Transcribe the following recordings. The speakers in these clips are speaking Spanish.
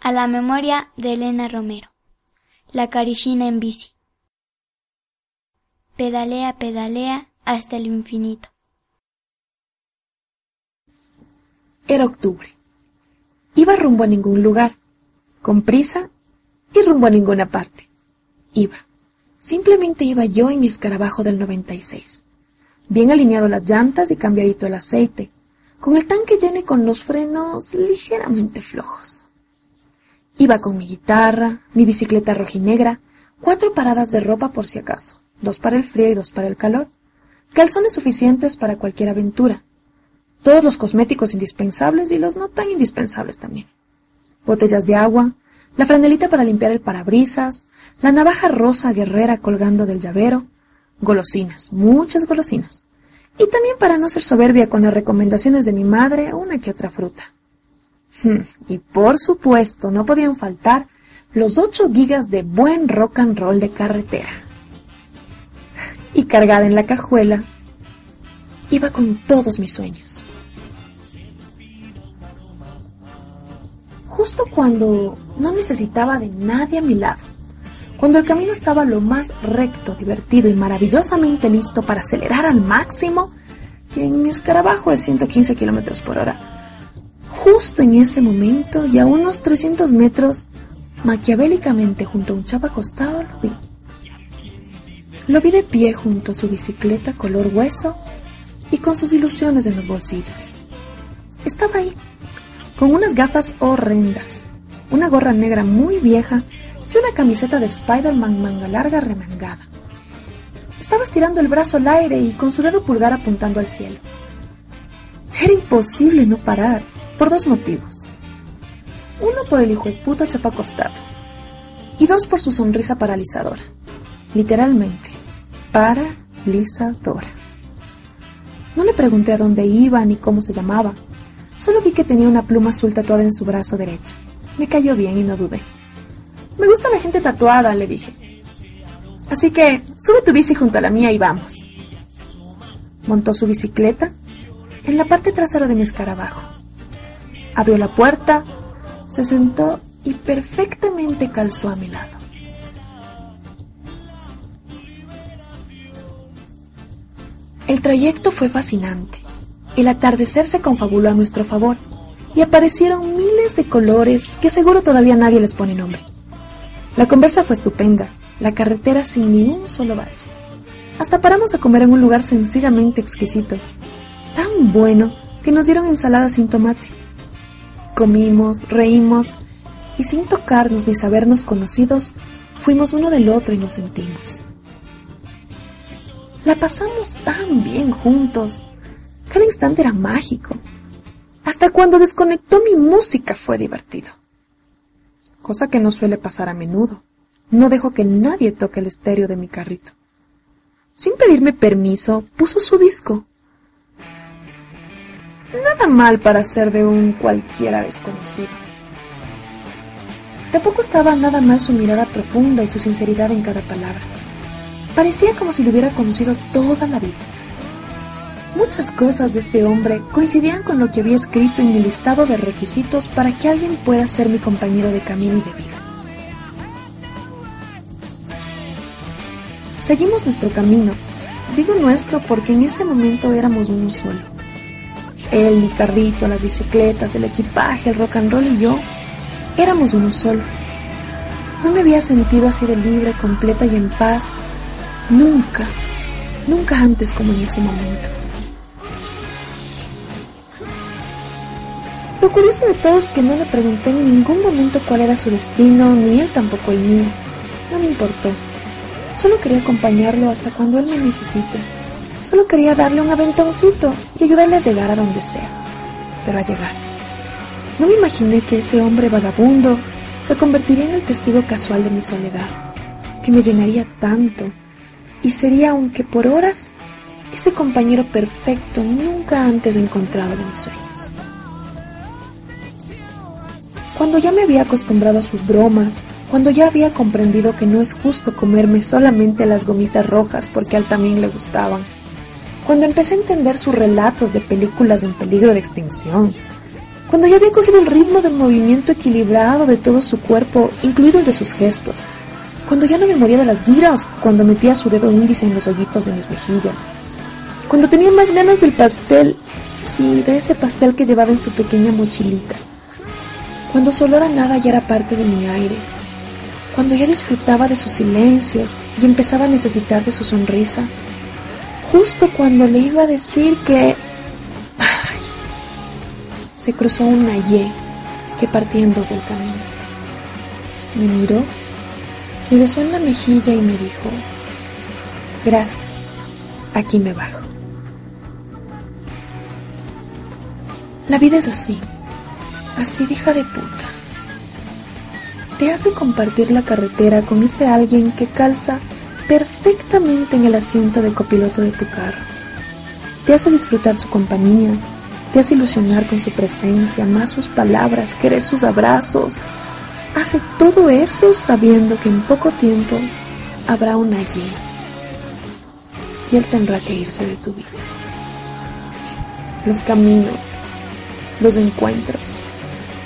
a la memoria de Elena Romero. La carichina en bici. Pedalea, pedalea hasta el infinito. Era octubre. Iba rumbo a ningún lugar, con prisa y rumbo a ninguna parte. Iba. Simplemente iba yo en mi escarabajo del 96. Bien alineado las llantas y cambiadito el aceite, con el tanque lleno y con los frenos ligeramente flojos. Iba con mi guitarra, mi bicicleta rojinegra, cuatro paradas de ropa por si acaso, dos para el frío y dos para el calor, calzones suficientes para cualquier aventura, todos los cosméticos indispensables y los no tan indispensables también, botellas de agua, la franelita para limpiar el parabrisas, la navaja rosa guerrera colgando del llavero, golosinas, muchas golosinas, y también para no ser soberbia con las recomendaciones de mi madre, una que otra fruta. Hmm, y por supuesto, no podían faltar los ocho gigas de buen rock and roll de carretera. Y cargada en la cajuela, iba con todos mis sueños. Justo cuando no necesitaba de nadie a mi lado, cuando el camino estaba lo más recto, divertido y maravillosamente listo para acelerar al máximo, que en mi escarabajo es 115 kilómetros por hora, Justo en ese momento y a unos 300 metros, maquiavélicamente junto a un chapa acostado, lo vi. Lo vi de pie junto a su bicicleta color hueso y con sus ilusiones en los bolsillos. Estaba ahí, con unas gafas horrendas, una gorra negra muy vieja y una camiseta de Spider-Man manga larga remangada. Estaba estirando el brazo al aire y con su dedo pulgar apuntando al cielo. Era imposible no parar por dos motivos. Uno por el hijo de puta chapa acostado. Y dos por su sonrisa paralizadora. Literalmente, paralizadora. No le pregunté a dónde iba ni cómo se llamaba. Solo vi que tenía una pluma azul tatuada en su brazo derecho. Me cayó bien y no dudé. Me gusta la gente tatuada, le dije. Así que sube tu bici junto a la mía y vamos. Montó su bicicleta en la parte trasera de mi escarabajo abrió la puerta, se sentó y perfectamente calzó a mi lado. El trayecto fue fascinante. El atardecer se confabuló a nuestro favor y aparecieron miles de colores que seguro todavía nadie les pone nombre. La conversa fue estupenda, la carretera sin ni un solo bache. Hasta paramos a comer en un lugar sencillamente exquisito, tan bueno que nos dieron ensalada sin tomate. Comimos, reímos y sin tocarnos ni sabernos conocidos, fuimos uno del otro y nos sentimos. La pasamos tan bien juntos. Cada instante era mágico. Hasta cuando desconectó mi música fue divertido. Cosa que no suele pasar a menudo. No dejo que nadie toque el estéreo de mi carrito. Sin pedirme permiso, puso su disco Nada mal para ser de un cualquiera desconocido. Tampoco estaba nada mal su mirada profunda y su sinceridad en cada palabra. Parecía como si lo hubiera conocido toda la vida. Muchas cosas de este hombre coincidían con lo que había escrito en mi listado de requisitos para que alguien pueda ser mi compañero de camino y de vida. Seguimos nuestro camino. Digo nuestro porque en ese momento éramos uno solo. Él, mi carrito, las bicicletas, el equipaje, el rock and roll y yo éramos uno solo. No me había sentido así de libre, completa y en paz. Nunca, nunca antes como en ese momento. Lo curioso de todo es que no le pregunté en ningún momento cuál era su destino, ni él tampoco el mío. No me importó. Solo quería acompañarlo hasta cuando él me necesite. Solo quería darle un aventoncito y ayudarle a llegar a donde sea. Pero a llegar. No me imaginé que ese hombre vagabundo se convertiría en el testigo casual de mi soledad, que me llenaría tanto y sería, aunque por horas, ese compañero perfecto nunca antes encontrado de mis sueños. Cuando ya me había acostumbrado a sus bromas, cuando ya había comprendido que no es justo comerme solamente las gomitas rojas porque a él también le gustaban, cuando empecé a entender sus relatos de películas en peligro de extinción, Cuando ya había cogido el ritmo del movimiento equilibrado de todo su cuerpo, incluido el de sus gestos. Cuando ya no me moría de las diras, cuando metía su dedo índice en los hoyitos de mis mejillas. Cuando tenía más ganas del pastel, sí, de ese pastel que llevaba en su pequeña mochilita. Cuando su olor a nada ya era parte de mi aire. Cuando ya disfrutaba de sus silencios y empezaba a necesitar de su sonrisa. Justo cuando le iba a decir que... Ay, se cruzó una Y que partía en dos del camino. Me miró me besó en la mejilla y me dijo, gracias, aquí me bajo. La vida es así, así de hija de puta. Te hace compartir la carretera con ese alguien que calza perfectamente en el asiento de copiloto de tu carro. Te hace disfrutar su compañía, te hace ilusionar con su presencia, más sus palabras, querer sus abrazos, hace todo eso sabiendo que en poco tiempo habrá una Y y él tendrá que irse de tu vida. Los caminos, los encuentros,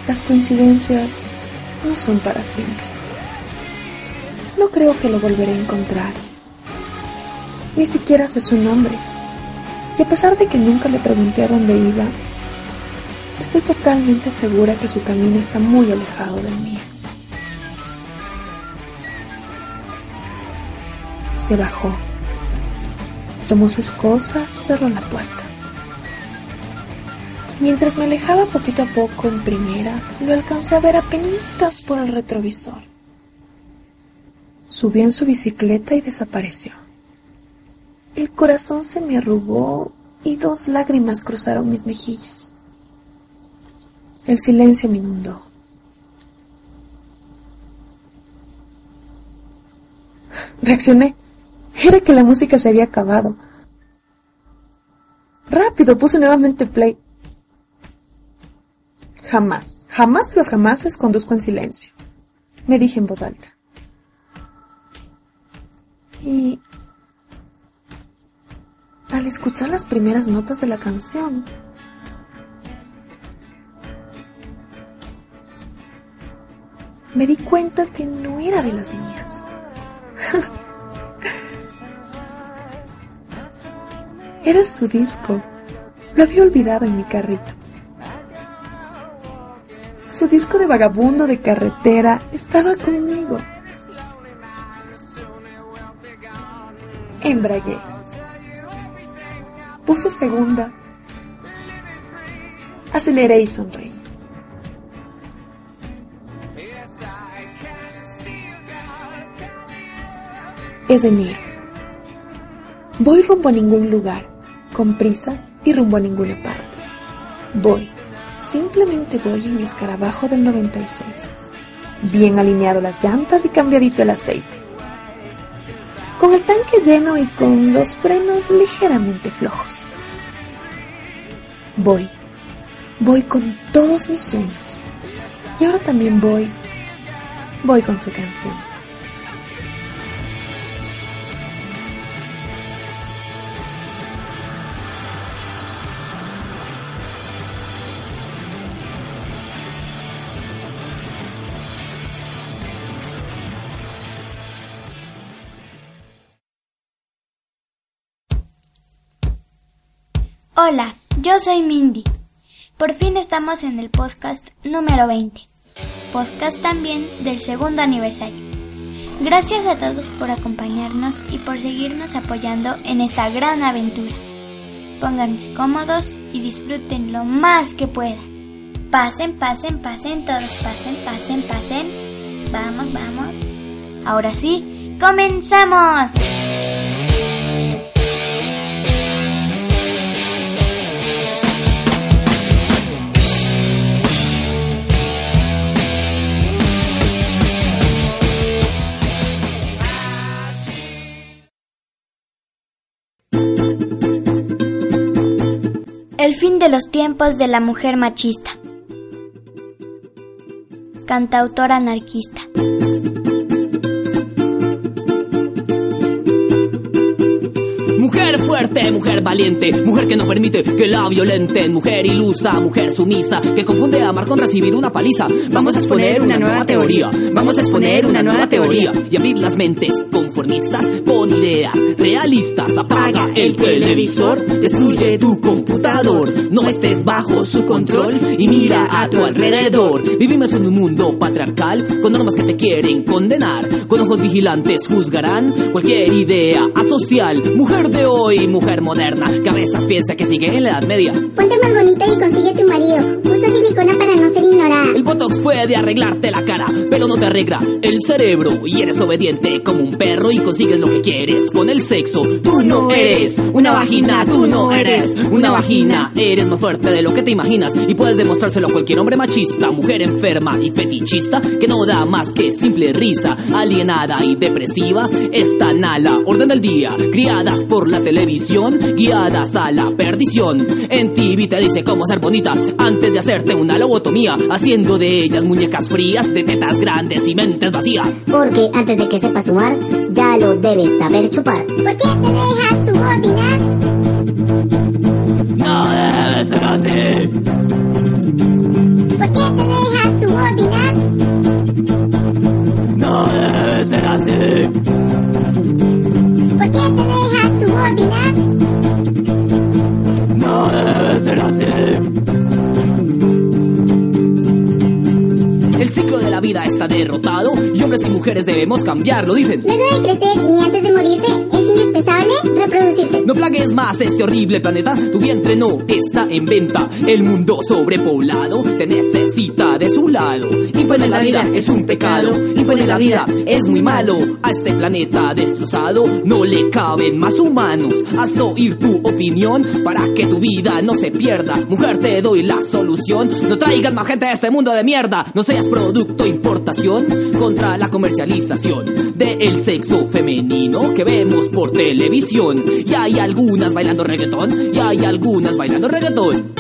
las coincidencias no son para siempre. No creo que lo volveré a encontrar. Ni siquiera sé su nombre. Y a pesar de que nunca le pregunté a dónde iba, estoy totalmente segura que su camino está muy alejado del mío. se bajó, tomó sus cosas, cerró la puerta. Mientras me alejaba poquito a poco en primera, lo alcancé a ver apenas por el retrovisor. Subió en su bicicleta y desapareció. El corazón se me arrugó y dos lágrimas cruzaron mis mejillas. El silencio me inundó. Reaccioné. Era que la música se había acabado. Rápido, puse nuevamente play. Jamás, jamás de los jamases conduzco en silencio, me dije en voz alta. Y al escuchar las primeras notas de la canción, me di cuenta que no era de las mías. Era su disco. Lo había olvidado en mi carrito. Su disco de vagabundo de carretera estaba conmigo. Embragué. Puse segunda. Aceleré y sonreí. Es de Voy rumbo a ningún lugar con prisa y rumbo a ninguna parte. Voy, simplemente voy en mi escarabajo del 96. Bien alineado las llantas y cambiadito el aceite. Con el tanque lleno y con los frenos ligeramente flojos. Voy, voy con todos mis sueños. Y ahora también voy, voy con su canción. Hola, yo soy Mindy. Por fin estamos en el podcast número 20. Podcast también del segundo aniversario. Gracias a todos por acompañarnos y por seguirnos apoyando en esta gran aventura. Pónganse cómodos y disfruten lo más que puedan. Pasen, pasen, pasen, todos pasen, pasen, pasen. Vamos, vamos. Ahora sí, comenzamos. El fin de los tiempos de la mujer machista. Cantautora anarquista. Mujer Mujer fuerte, mujer valiente, mujer que no permite que la violenten, mujer ilusa, mujer sumisa, que confunde amar con recibir una paliza. Vamos a exponer una nueva teoría, vamos a exponer una nueva teoría y abrir las mentes con ideas realistas. Apaga el televisor, destruye tu computador, no estés bajo su control y mira a tu alrededor. Vivimos en un mundo patriarcal con normas que te quieren condenar, con ojos vigilantes juzgarán cualquier idea asocial. Mujer de hoy, mujer moderna, que a veces piensa que sigue en la Edad Media. Ponte más bonita y consigue tu marido. Usa silicona para no ser ignorada. El Botox puede arreglarte la cara, pero no te arregla el cerebro. Y eres obediente como un perro y consigues lo que quieres con el sexo. Tú no eres una vagina, tú no eres una vagina. Eres más fuerte de lo que te imaginas y puedes demostrárselo a cualquier hombre machista, mujer enferma y fetichista que no da más que simple risa, alienada y depresiva. Esta nala, orden del día, criadas por la televisión, guiadas a la perdición. En TV te dice cómo ser bonita antes de hacerte una lobotomía, haciendo de ellas muñecas frías, de tetas grandes y mentes vacías. Porque antes de que sepas sumar, ya lo debes saber chupar. ¿Por qué te dejas subordinar? No debe ser así. ¿Por qué te dejas subordinar? No debe ser así. ¿Por qué te dejas subordinar? No debe ser así. Vida está derrotado y hombres y mujeres debemos cambiarlo, dicen. De crecer y antes de morirte, es indispensable reproducirte. No plagues más este horrible planeta, tu vientre no está en venta. El mundo sobrepoblado te necesita de su lado. Imponer la vida es un pecado, imponer la vida es muy malo. A este planeta destrozado no le caben más humanos. Haz oír tu opinión para que tu vida no se pierda. Mujer, te doy la solución. No traigas más gente a este mundo de mierda. No seas producto importación contra la comercialización del sexo femenino que vemos por televisión. Y hay algunas bailando reggaetón y hay algunas bailando reggaetón.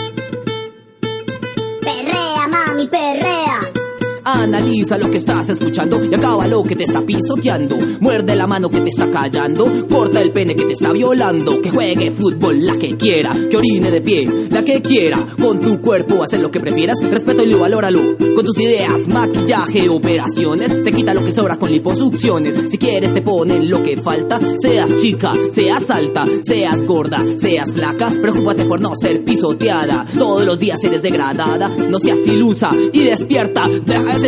Analiza lo que estás escuchando y acaba lo que te está pisoteando. Muerde la mano que te está callando, corta el pene que te está violando. Que juegue fútbol la que quiera, que orine de pie la que quiera. Con tu cuerpo hacer lo que prefieras, respeto y valóralo. Con tus ideas, maquillaje, operaciones, te quita lo que sobra con liposucciones. Si quieres te ponen lo que falta, seas chica, seas alta, seas gorda, seas flaca. Preocúpate por no ser pisoteada. Todos los días eres degradada, no seas ilusa y despierta.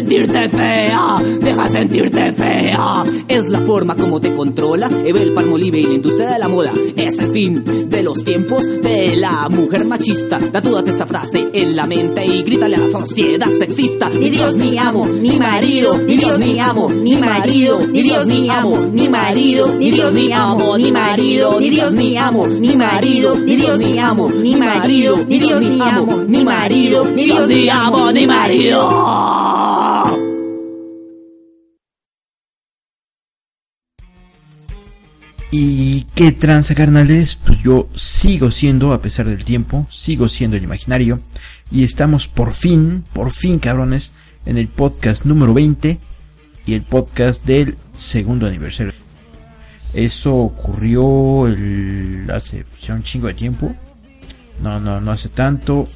Sentirte fea, deja de sentirte fea. Es la forma como te controla Evel Palmolive y la industria de la moda. Es el fin de los tiempos de la mujer machista. Tatúate esta frase en la mente y grítale a la sociedad sexista. Ni Dios ni amo, ni marido, ni Dios ni amo, ni marido, ni Dios ni amo, ni marido, ni Dios ni amo, ni marido, ni Dios ni amo, ni marido, ni Dios ni amo, ni marido, ni Dios ni amo, ni marido, ni Dios ni amo, ni marido. ¿Y qué tranza, carnales? Pues yo sigo siendo, a pesar del tiempo, sigo siendo el imaginario. Y estamos por fin, por fin, cabrones, en el podcast número 20 y el podcast del segundo aniversario. Eso ocurrió el, hace pues, un chingo de tiempo. No, no, no hace tanto.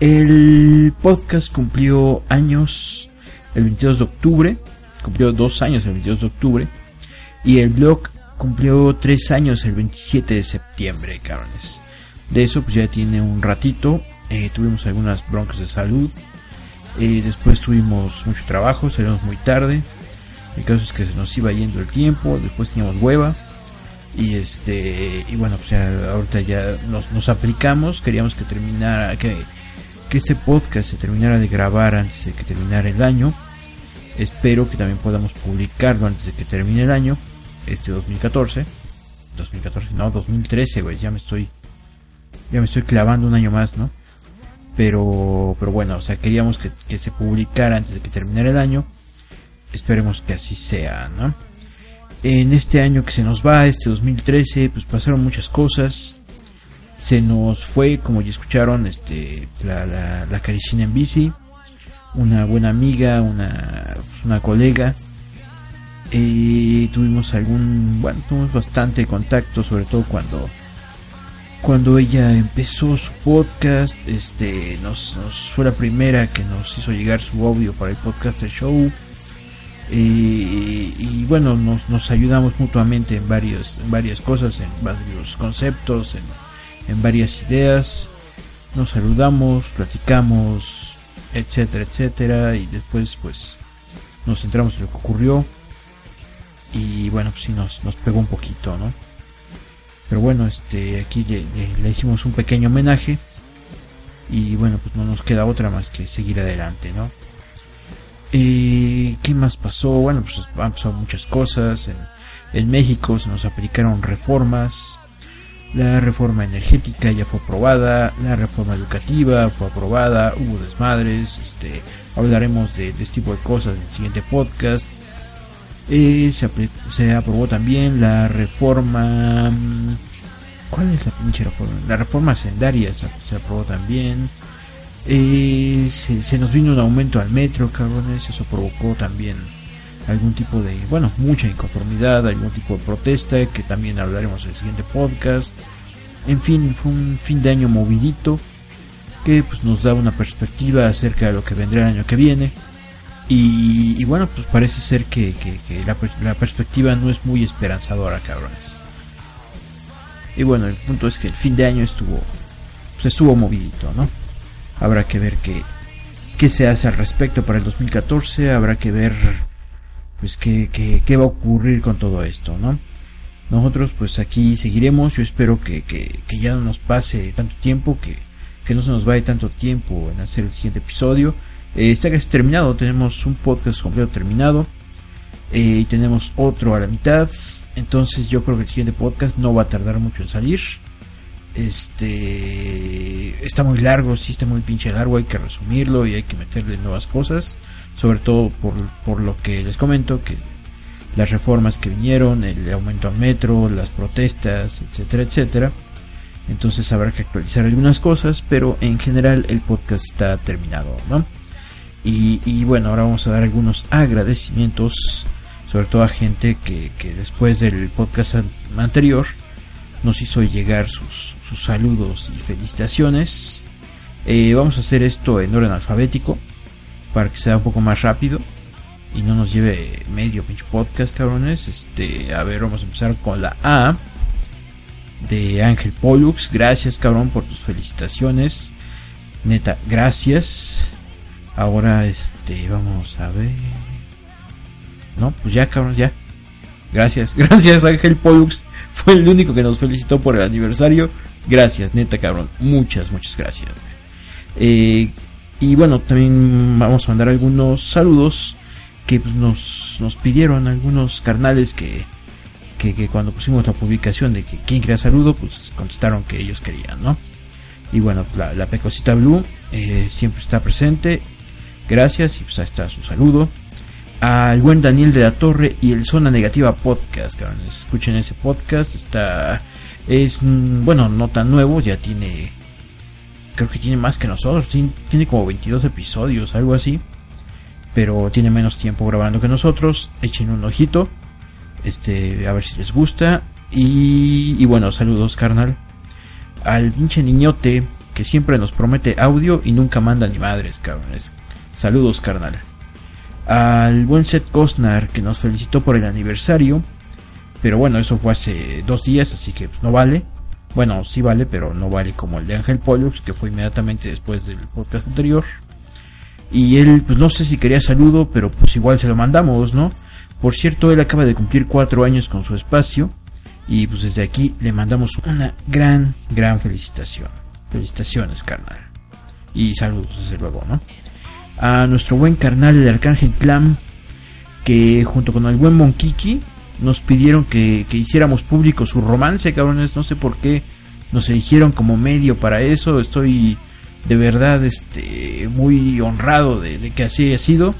El podcast cumplió años el 22 de octubre. Cumplió dos años el 22 de octubre. Y el blog cumplió tres años el 27 de septiembre, cabrones. De eso pues ya tiene un ratito. Eh, tuvimos algunas broncas de salud. Eh, después tuvimos mucho trabajo, salimos muy tarde. El caso es que se nos iba yendo el tiempo, después teníamos hueva. Y este, y bueno, pues ya ahorita ya nos, nos aplicamos, queríamos que terminara, que, que este podcast se terminara de grabar antes de que terminara el año. Espero que también podamos publicarlo antes de que termine el año este 2014. 2014, no, 2013, güey, ya me estoy ya me estoy clavando un año más, ¿no? Pero pero bueno, o sea, queríamos que, que se publicara antes de que terminara el año. Esperemos que así sea, ¿no? En este año que se nos va, este 2013, pues pasaron muchas cosas. Se nos fue, como ya escucharon, este la, la, la Caricina en bici, una buena amiga, una, pues una colega, y tuvimos algún, bueno, tuvimos bastante contacto, sobre todo cuando cuando ella empezó su podcast, este, nos, nos fue la primera que nos hizo llegar su audio para el podcaster show. y bueno, nos, nos ayudamos mutuamente en, varios, varias cosas, en varios conceptos, en, en varias ideas. Nos saludamos, platicamos, etcétera, etcétera. Y después, pues, nos centramos en lo que ocurrió. Y bueno, pues sí, nos, nos pegó un poquito, ¿no? Pero bueno, este, aquí le, hicimos un pequeño homenaje. Y bueno, pues no nos queda otra más que seguir adelante, ¿no? y ¿Qué más pasó? Bueno, pues han pasado muchas cosas. En, en México se nos aplicaron reformas. La reforma energética ya fue aprobada, la reforma educativa fue aprobada, hubo desmadres, este, hablaremos de, este tipo de cosas en el siguiente podcast. Eh, se, aprobó también la reforma... Mm, ¿Cuál es la pinche reforma? La reforma sendaria se, aprobó también. Eh, se, nos vino un aumento al metro, cabrones, eso provocó también algún tipo de, bueno, mucha inconformidad, algún tipo de protesta, que también hablaremos en el siguiente podcast. En fin, fue un fin de año movidito, que pues nos da una perspectiva acerca de lo que vendrá el año que viene. Y, bueno, pues parece ser que, la, perspectiva no es muy esperanzadora, cabrones. Y bueno, el punto es que el fin de año estuvo, pues estuvo movidito, ¿no? Habrá que ver qué, qué se hace al respecto para el 2014, habrá que ver pues qué, qué, va a ocurrir con todo esto, ¿no? Nosotros pues aquí seguiremos, yo espero que, que, que ya no nos pase tanto tiempo, que, que no se nos vaya tanto tiempo en hacer el siguiente episodio. Eh, está casi terminado, tenemos un podcast completo terminado eh, y tenemos otro a la mitad, entonces yo creo que el siguiente podcast no va a tardar mucho en salir. Este está muy largo, sí está muy pinche largo, hay que resumirlo y hay que meterle nuevas cosas sobre todo por, por lo que les comento, que las reformas que vinieron, el aumento al metro, las protestas, etcétera, etcétera. Entonces habrá que actualizar algunas cosas, pero en general el podcast está terminado, ¿no? Y, bueno, ahora vamos a dar algunos agradecimientos, sobre todo a gente que, que después del podcast anterior nos hizo llegar sus, sus saludos y felicitaciones. Eh, vamos a hacer esto en orden alfabético para que sea un poco más rápido y no nos lleve medio pinche podcast, cabrones. Este, a ver, vamos a empezar con la A de Ángel Pollux. Gracias, cabrón, por tus felicitaciones. Neta, gracias. Ahora, este, vamos a ver. No, pues ya, cabrón, ya. Gracias, gracias, Ángel Pollux. Fue el único que nos felicitó por el aniversario. Gracias, neta, cabrón. Muchas, muchas gracias. Eh, y bueno, también vamos a mandar algunos saludos que pues, nos, nos pidieron algunos carnales que, que, cuando pusimos la publicación de que quién quería saludo, pues contestaron que ellos querían, ¿no? Y bueno, la, Pecosita Blue eh, siempre está presente. Gracias y pues ahí está su saludo. Al buen Daniel de la Torre y el Zona Negativa Podcast, Escuchen ese podcast, está... Es, mm, bueno, no tan nuevo, ya tiene creo que tiene más que nosotros, tiene como 22 episodios, algo así. Pero tiene menos tiempo grabando que nosotros. Echen un ojito. Este, a ver si les gusta. Y, bueno, saludos, carnal. Al pinche niñote que siempre nos promete audio y nunca manda ni madres, cabrones. Saludos, carnal. Al buen Seth Cosnar que nos felicitó por el aniversario. Pero bueno, eso fue hace dos días, así que pues, no vale. Bueno, sí vale, pero no vale como el de Ángel Pollux, que fue inmediatamente después del podcast anterior. Y él, pues no sé si quería saludo, pero pues igual se lo mandamos, ¿no? Por cierto, él acaba de cumplir cuatro años con su espacio. Y pues desde aquí le mandamos una gran, gran felicitación. Felicitaciones, carnal. Y saludos, desde luego, ¿no? A nuestro buen carnal, el Arcángel Clam, que junto con el buen Monkiki nos pidieron que, hiciéramos público su romance, cabrones. No sé por qué nos eligieron como medio para eso. Estoy de verdad este muy honrado de, que así haya sido.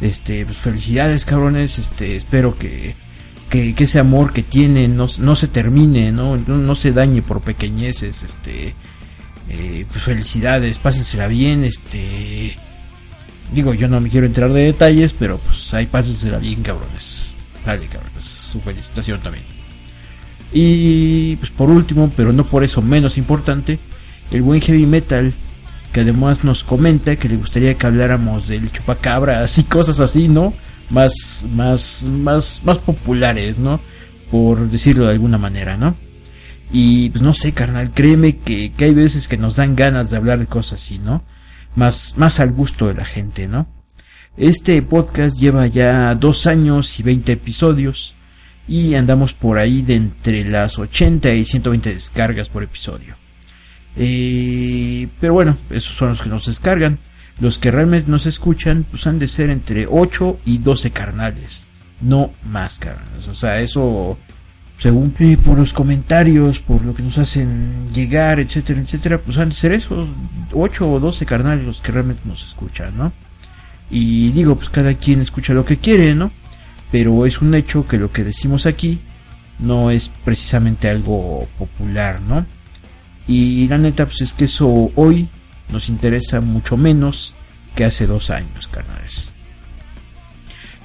Este, pues felicidades, cabrones. Este, espero que, que, ese amor que tienen no, no se termine, ¿no? ¿no? se dañe por pequeñeces. Este, eh, pues felicidades, pásensela bien. Este, digo, yo no me quiero entrar de detalles, pero pues ahí pásensela bien, cabrones. Dale, cabrón, su felicitación también. Y pues por último, pero no por eso menos importante, el buen heavy metal que además nos comenta que le gustaría que habláramos del chupacabras y cosas así, ¿no? Más, más, más, más populares, ¿no? Por decirlo de alguna manera, ¿no? Y pues no sé, carnal, créeme que, que hay veces que nos dan ganas de hablar de cosas así, ¿no? Más, más al gusto de la gente, ¿no? Este podcast lleva ya dos años y 20 episodios y andamos por ahí de entre las 80 y 120 descargas por episodio. Eh, pero bueno, esos son los que nos descargan. Los que realmente nos escuchan, pues han de ser entre 8 y 12 carnales. No más carnales. O sea, eso, según por los comentarios, por lo que nos hacen llegar, etcétera, etcétera, pues han de ser esos 8 o 12 carnales los que realmente nos escuchan, ¿no? Y digo, pues cada quien escucha lo que quiere, ¿no? Pero es un hecho que lo que decimos aquí no es precisamente algo popular, ¿no? Y la neta, pues es que eso hoy nos interesa mucho menos que hace dos años, carnales.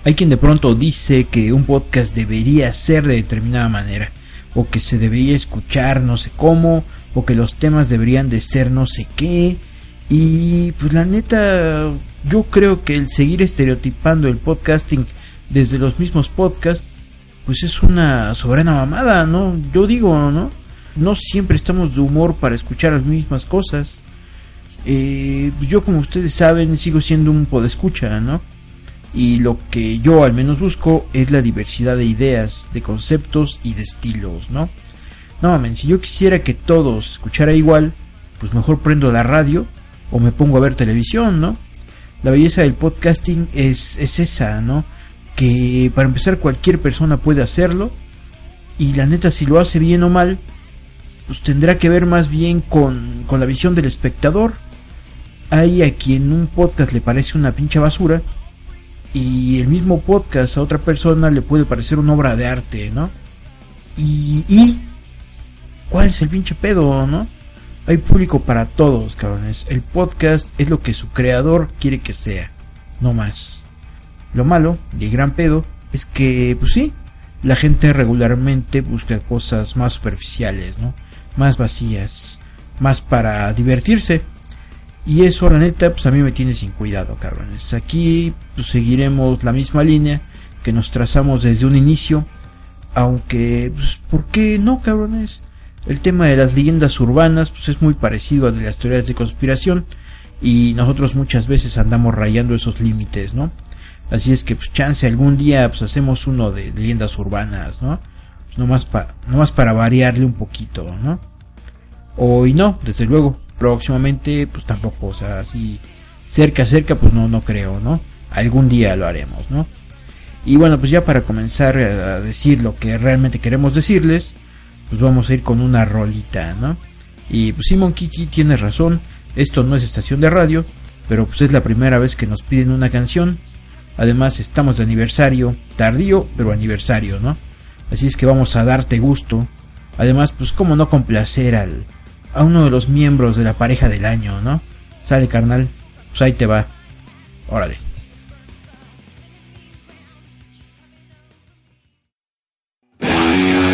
Hay quien de pronto dice que un podcast debería ser de determinada manera, o que se debería escuchar no sé cómo, o que los temas deberían de ser no sé qué. Y pues la neta, yo creo que el seguir estereotipando el podcasting desde los mismos podcasts, pues es una soberana mamada, ¿no? Yo digo, ¿no? no siempre estamos de humor para escuchar las mismas cosas. Eh, pues yo, como ustedes saben, sigo siendo un podescucha, ¿no? Y lo que yo al menos busco es la diversidad de ideas, de conceptos y de estilos, ¿no? No mames, si yo quisiera que todos escuchara igual, pues mejor prendo la radio o me pongo a ver televisión, ¿no? La belleza del podcasting es, es esa, ¿no? Que para empezar cualquier persona puede hacerlo y la neta si lo hace bien o mal, pues tendrá que ver más bien con, con la visión del espectador. Hay a quien un podcast le parece una pinche basura y el mismo podcast a otra persona le puede parecer una obra de arte, ¿no? Y, y ¿cuál es el pinche pedo, no? Hay público para todos, cabrones. El podcast es lo que su creador quiere que sea, no más. Lo malo y el gran pedo es que, pues sí, la gente regularmente busca cosas más superficiales, ¿no? más vacías, más para divertirse. Y eso, la neta, pues a mí me tiene sin cuidado, cabrones. Aquí pues, seguiremos la misma línea que nos trazamos desde un inicio. Aunque, pues, ¿por qué no, cabrones? El tema de las leyendas urbanas, pues es muy parecido a de las teorías de conspiración. Y nosotros muchas veces andamos rayando esos límites, ¿no? Así es que, pues, chance algún día, pues, hacemos uno de leyendas urbanas, ¿no? no más, para variarle un poquito, ¿no? O y no, desde luego, próximamente pues tampoco, o sea, así cerca, cerca, pues no, no creo, ¿no? Algún día lo haremos, ¿no? Y bueno, pues ya para comenzar a decir lo que realmente queremos decirles, pues vamos a ir con una rolita, ¿no? Y pues Simon Kiki tiene razón, esto no es estación de radio, pero pues es la primera vez que nos piden una canción. Además estamos de aniversario, tardío, pero aniversario, ¿no? Así es que vamos a darte gusto. Además, pues cómo no complacer al a uno de los miembros de la pareja del año, ¿no? Sale carnal, pues ahí te va. Órale. Every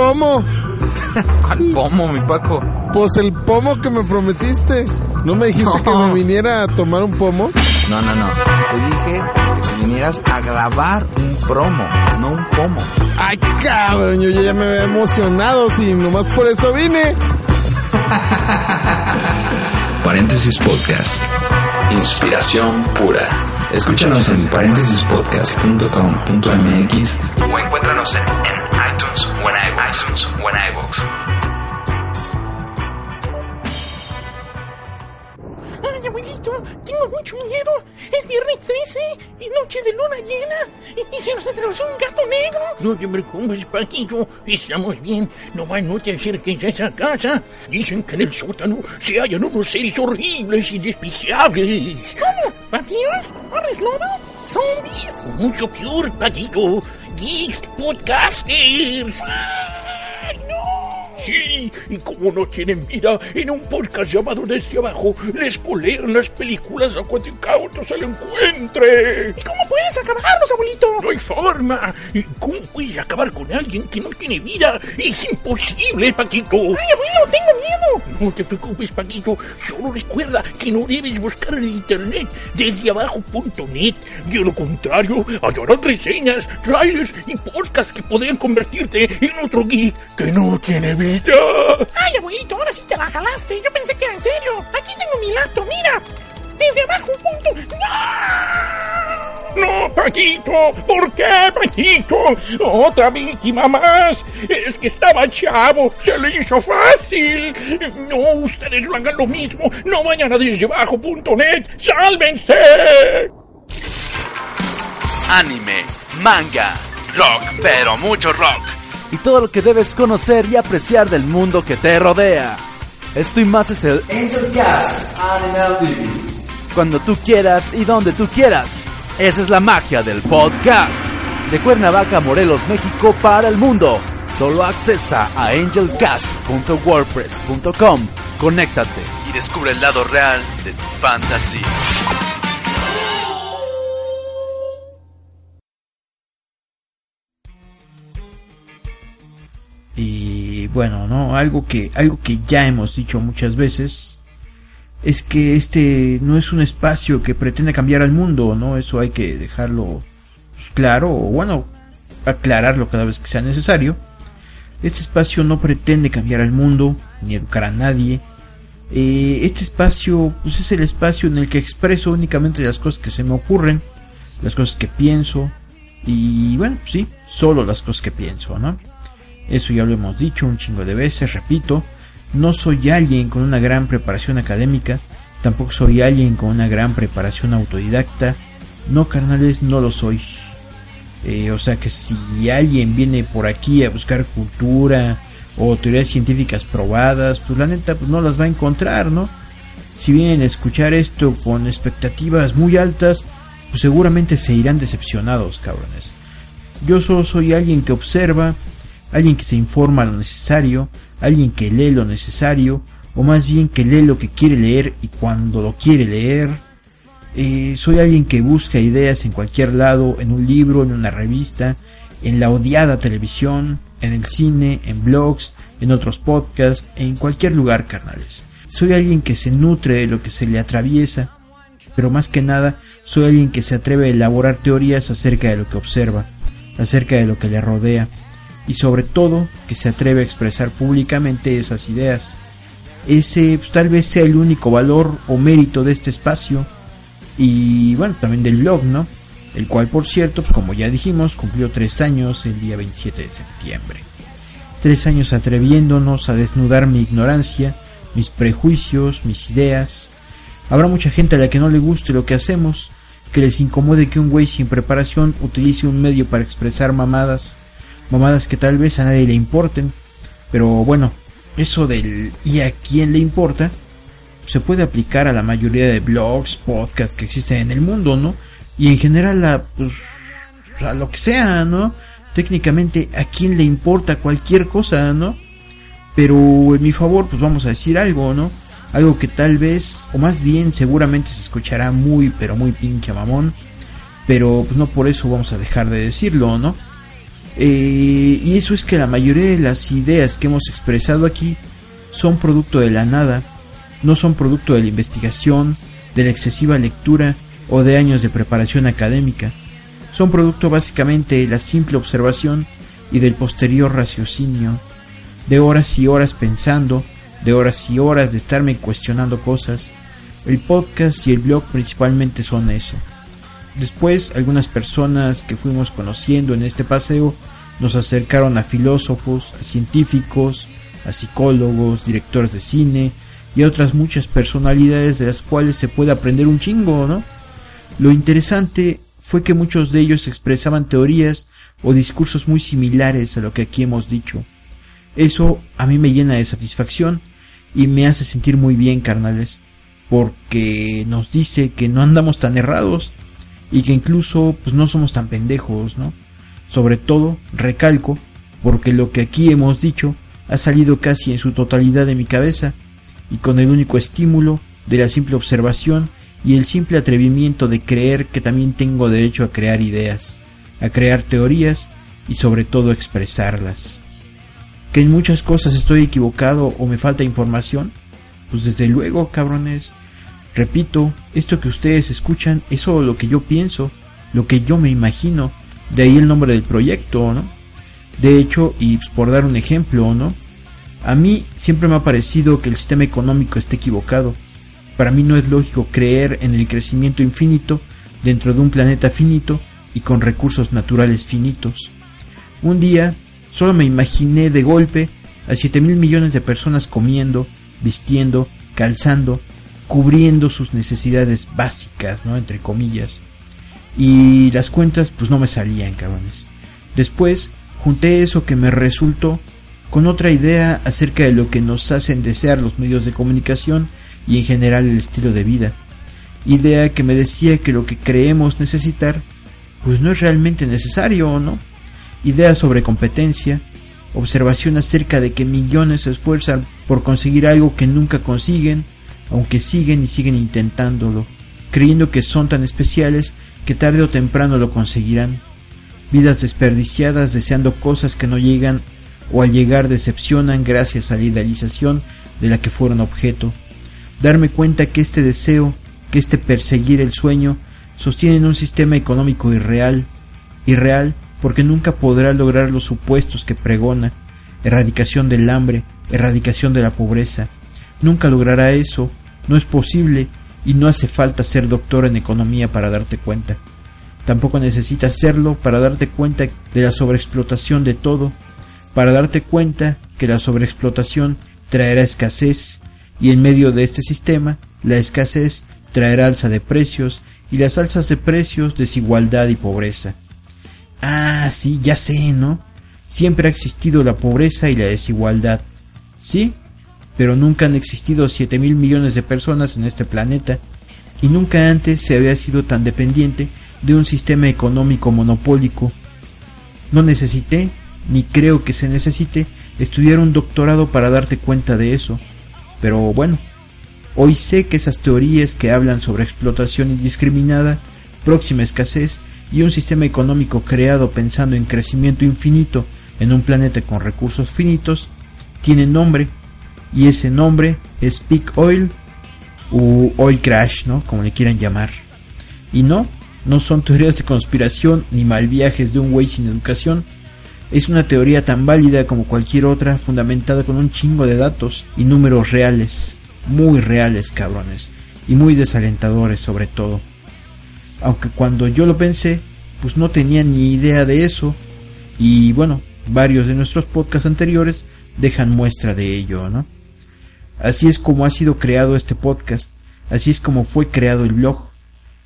pomo? ¿Cuál pomo, mi Paco? Pues el pomo que me prometiste. ¿No me dijiste No. que me viniera a tomar un pomo? No, no, no. Te dije que vinieras a grabar un promo, no un pomo. ¡Ay, cabrón! Yo ya me había emocionado, si nomás por eso vine. Paréntesis Podcast. Inspiración pura. Escúchanos en paréntesispodcast.com.mx O encuéntranos en, No te preocupes, Paquito. Estamos bien. Nomás no te acerques a esa casa. Dicen que en el sótano se hallan unos seres horribles y despreciables. ¿Cómo? ¿Vampiros? ¿Hombres lobo? ¿Zombies? Mucho peor, Paquito. Geeks Podcasters. ¡Ay, no! Sí, y como no tienen vida, en un podcast llamado Desde Abajo, les polean las películas a cuanto incauto se lo encuentre. ¿Y cómo puedes acabarlos, abuelito? No hay forma. ¿Y ¿Cómo puedes acabar con alguien que no tiene vida? Es imposible, Paquito. Ay, abuelo, tengo miedo. No te preocupes, Paquito. Solo recuerda que no debes buscar en internet desde abajo.net. De lo contrario, hallarás reseñas, trailers y podcasts que podrían convertirte en otro geek que no tiene vida. Ay, abuelito, ahora sí te la jalaste. Yo pensé que era en serio. Aquí tengo mi laptop, mira. Desde abajo, punto. No, Paquito, ¿por qué, Paquito? Otra víctima más. Es que estaba chavo, se le hizo fácil. No, ustedes no hagan lo mismo. No vayan a desdebajo.net. ¡Sálvense! anime, manga, rock, pero mucho rock. Y todo lo que debes conocer y apreciar del mundo que te rodea. Esto y más es el Angel Cast Anime TV. Cuando tú quieras y donde tú quieras. Esa es la magia del podcast. De Cuernavaca, Morelos, México para el mundo. Solo accesa a angelcast.wordpress.com. Conéctate y descubre el lado real de tu fantasía. Y bueno, no, algo que algo que ya hemos dicho muchas veces es que este no es un espacio que pretende cambiar al mundo, ¿no? Eso hay que dejarlo pues, claro o bueno, aclararlo cada vez que sea necesario. Este espacio no pretende cambiar al mundo ni educar a nadie. Eh, este espacio pues es el espacio en el que expreso únicamente las cosas que se me ocurren, las cosas que pienso y bueno, sí, solo las cosas que pienso, ¿no? Eso ya lo hemos dicho un chingo de veces, repito. No soy alguien con una gran preparación académica, tampoco soy alguien con una gran preparación autodidacta. No, carnales, no lo soy. Eh, o sea que si alguien viene por aquí a buscar cultura o teorías científicas probadas, pues la neta pues no las va a encontrar, ¿no? Si vienen a escuchar esto con expectativas muy altas, pues seguramente se irán decepcionados, cabrones. Yo solo soy alguien que observa, alguien que se informa lo necesario, alguien que lee lo necesario, o más bien que lee lo que quiere leer y cuando lo quiere leer. Eh, soy alguien que busca ideas en cualquier lado, en un libro, en una revista, en la odiada televisión, en el cine, en blogs, en otros podcasts, en cualquier lugar, carnales. Soy alguien que se nutre de lo que se le atraviesa, pero más que nada soy alguien que se atreve a elaborar teorías acerca de lo que observa, acerca de lo que le rodea, y sobre todo que se atreve a expresar públicamente esas ideas. Ese pues, tal vez sea el único valor o mérito de este espacio y bueno, también del blog, ¿no? El cual, por cierto, pues, como ya dijimos, cumplió tres años el día 27 de septiembre. Tres años atreviéndonos a desnudar mi ignorancia, mis prejuicios, mis ideas. Habrá mucha gente a la que no le guste lo que hacemos, que les incomode que un güey sin preparación utilice un medio para expresar mamadas, mamadas que tal vez a nadie le importen, pero bueno, eso del y a quién le importa se puede aplicar a la mayoría de blogs, podcasts que existen en el mundo, ¿no? Y en general a, pues, a lo que sea, ¿no? Técnicamente a quién le importa cualquier cosa, ¿no? Pero en mi favor, pues vamos a decir algo, ¿no? Algo que tal vez, o más bien seguramente se escuchará muy, pero muy pinche mamón. Pero pues no por eso vamos a dejar de decirlo, ¿no? Eh, y eso es que la mayoría de las ideas que hemos expresado aquí son producto de la nada, no son producto de la investigación, de la excesiva lectura o de años de preparación académica. Son producto básicamente de la simple observación y del posterior raciocinio, de horas y horas pensando, de horas y horas de estarme cuestionando cosas. El podcast y el blog principalmente son eso. Después, algunas personas que fuimos conociendo en este paseo nos acercaron a filósofos, a científicos, a psicólogos, directores de cine y a otras muchas personalidades de las cuales se puede aprender un chingo, ¿no? Lo interesante fue que muchos de ellos expresaban teorías o discursos muy similares a lo que aquí hemos dicho. Eso a mí me llena de satisfacción y me hace sentir muy bien, carnales, porque nos dice que no andamos tan errados y que incluso pues no somos tan pendejos, ¿no? Sobre todo, recalco, porque lo que aquí hemos dicho ha salido casi en su totalidad de mi cabeza y con el único estímulo de la simple observación y el simple atrevimiento de creer que también tengo derecho a crear ideas, a crear teorías y sobre todo expresarlas. Que en muchas cosas estoy equivocado o me falta información, pues desde luego, cabrones, Repito, esto que ustedes escuchan es solo lo que yo pienso, lo que yo me imagino, de ahí el nombre del proyecto, ¿no? De hecho, y pues, por dar un ejemplo, ¿no? A mí siempre me ha parecido que el sistema económico esté equivocado. Para mí no es lógico creer en el crecimiento infinito dentro de un planeta finito y con recursos naturales finitos. Un día solo me imaginé de golpe a 7 mil millones de personas comiendo, vistiendo, calzando, cubriendo sus necesidades básicas, ¿no? Entre comillas. Y las cuentas pues no me salían, cabrones. Después junté eso que me resultó con otra idea acerca de lo que nos hacen desear los medios de comunicación y en general el estilo de vida. Idea que me decía que lo que creemos necesitar pues no es realmente necesario, ¿no? Idea sobre competencia, observación acerca de que millones se esfuerzan por conseguir algo que nunca consiguen, aunque siguen y siguen intentándolo, creyendo que son tan especiales que tarde o temprano lo conseguirán. Vidas desperdiciadas deseando cosas que no llegan o al llegar decepcionan gracias a la idealización de la que fueron objeto. Darme cuenta que este deseo, que este perseguir el sueño, sostienen un sistema económico irreal, irreal porque nunca podrá lograr los supuestos que pregona, erradicación del hambre, erradicación de la pobreza. Nunca logrará eso no es posible y no hace falta ser doctor en economía para darte cuenta. Tampoco necesitas serlo para darte cuenta de la sobreexplotación de todo, para darte cuenta que la sobreexplotación traerá escasez y en medio de este sistema la escasez traerá alza de precios y las alzas de precios desigualdad y pobreza. Ah, sí, ya sé, ¿no? Siempre ha existido la pobreza y la desigualdad. Sí, pero nunca han existido siete mil millones de personas en este planeta y nunca antes se había sido tan dependiente de un sistema económico monopólico. No necesité, ni creo que se necesite, estudiar un doctorado para darte cuenta de eso. Pero bueno, hoy sé que esas teorías que hablan sobre explotación indiscriminada, próxima escasez y un sistema económico creado pensando en crecimiento infinito en un planeta con recursos finitos, tienen nombre, y ese nombre es Peak Oil u Oil Crash, ¿no? Como le quieran llamar. Y no, no son teorías de conspiración ni mal viajes de un güey sin educación. Es una teoría tan válida como cualquier otra, fundamentada con un chingo de datos y números reales, muy reales, cabrones, y muy desalentadores sobre todo. Aunque cuando yo lo pensé, pues no tenía ni idea de eso, y bueno, varios de nuestros podcasts anteriores dejan muestra de ello, ¿no? Así es como ha sido creado este podcast, así es como fue creado el blog,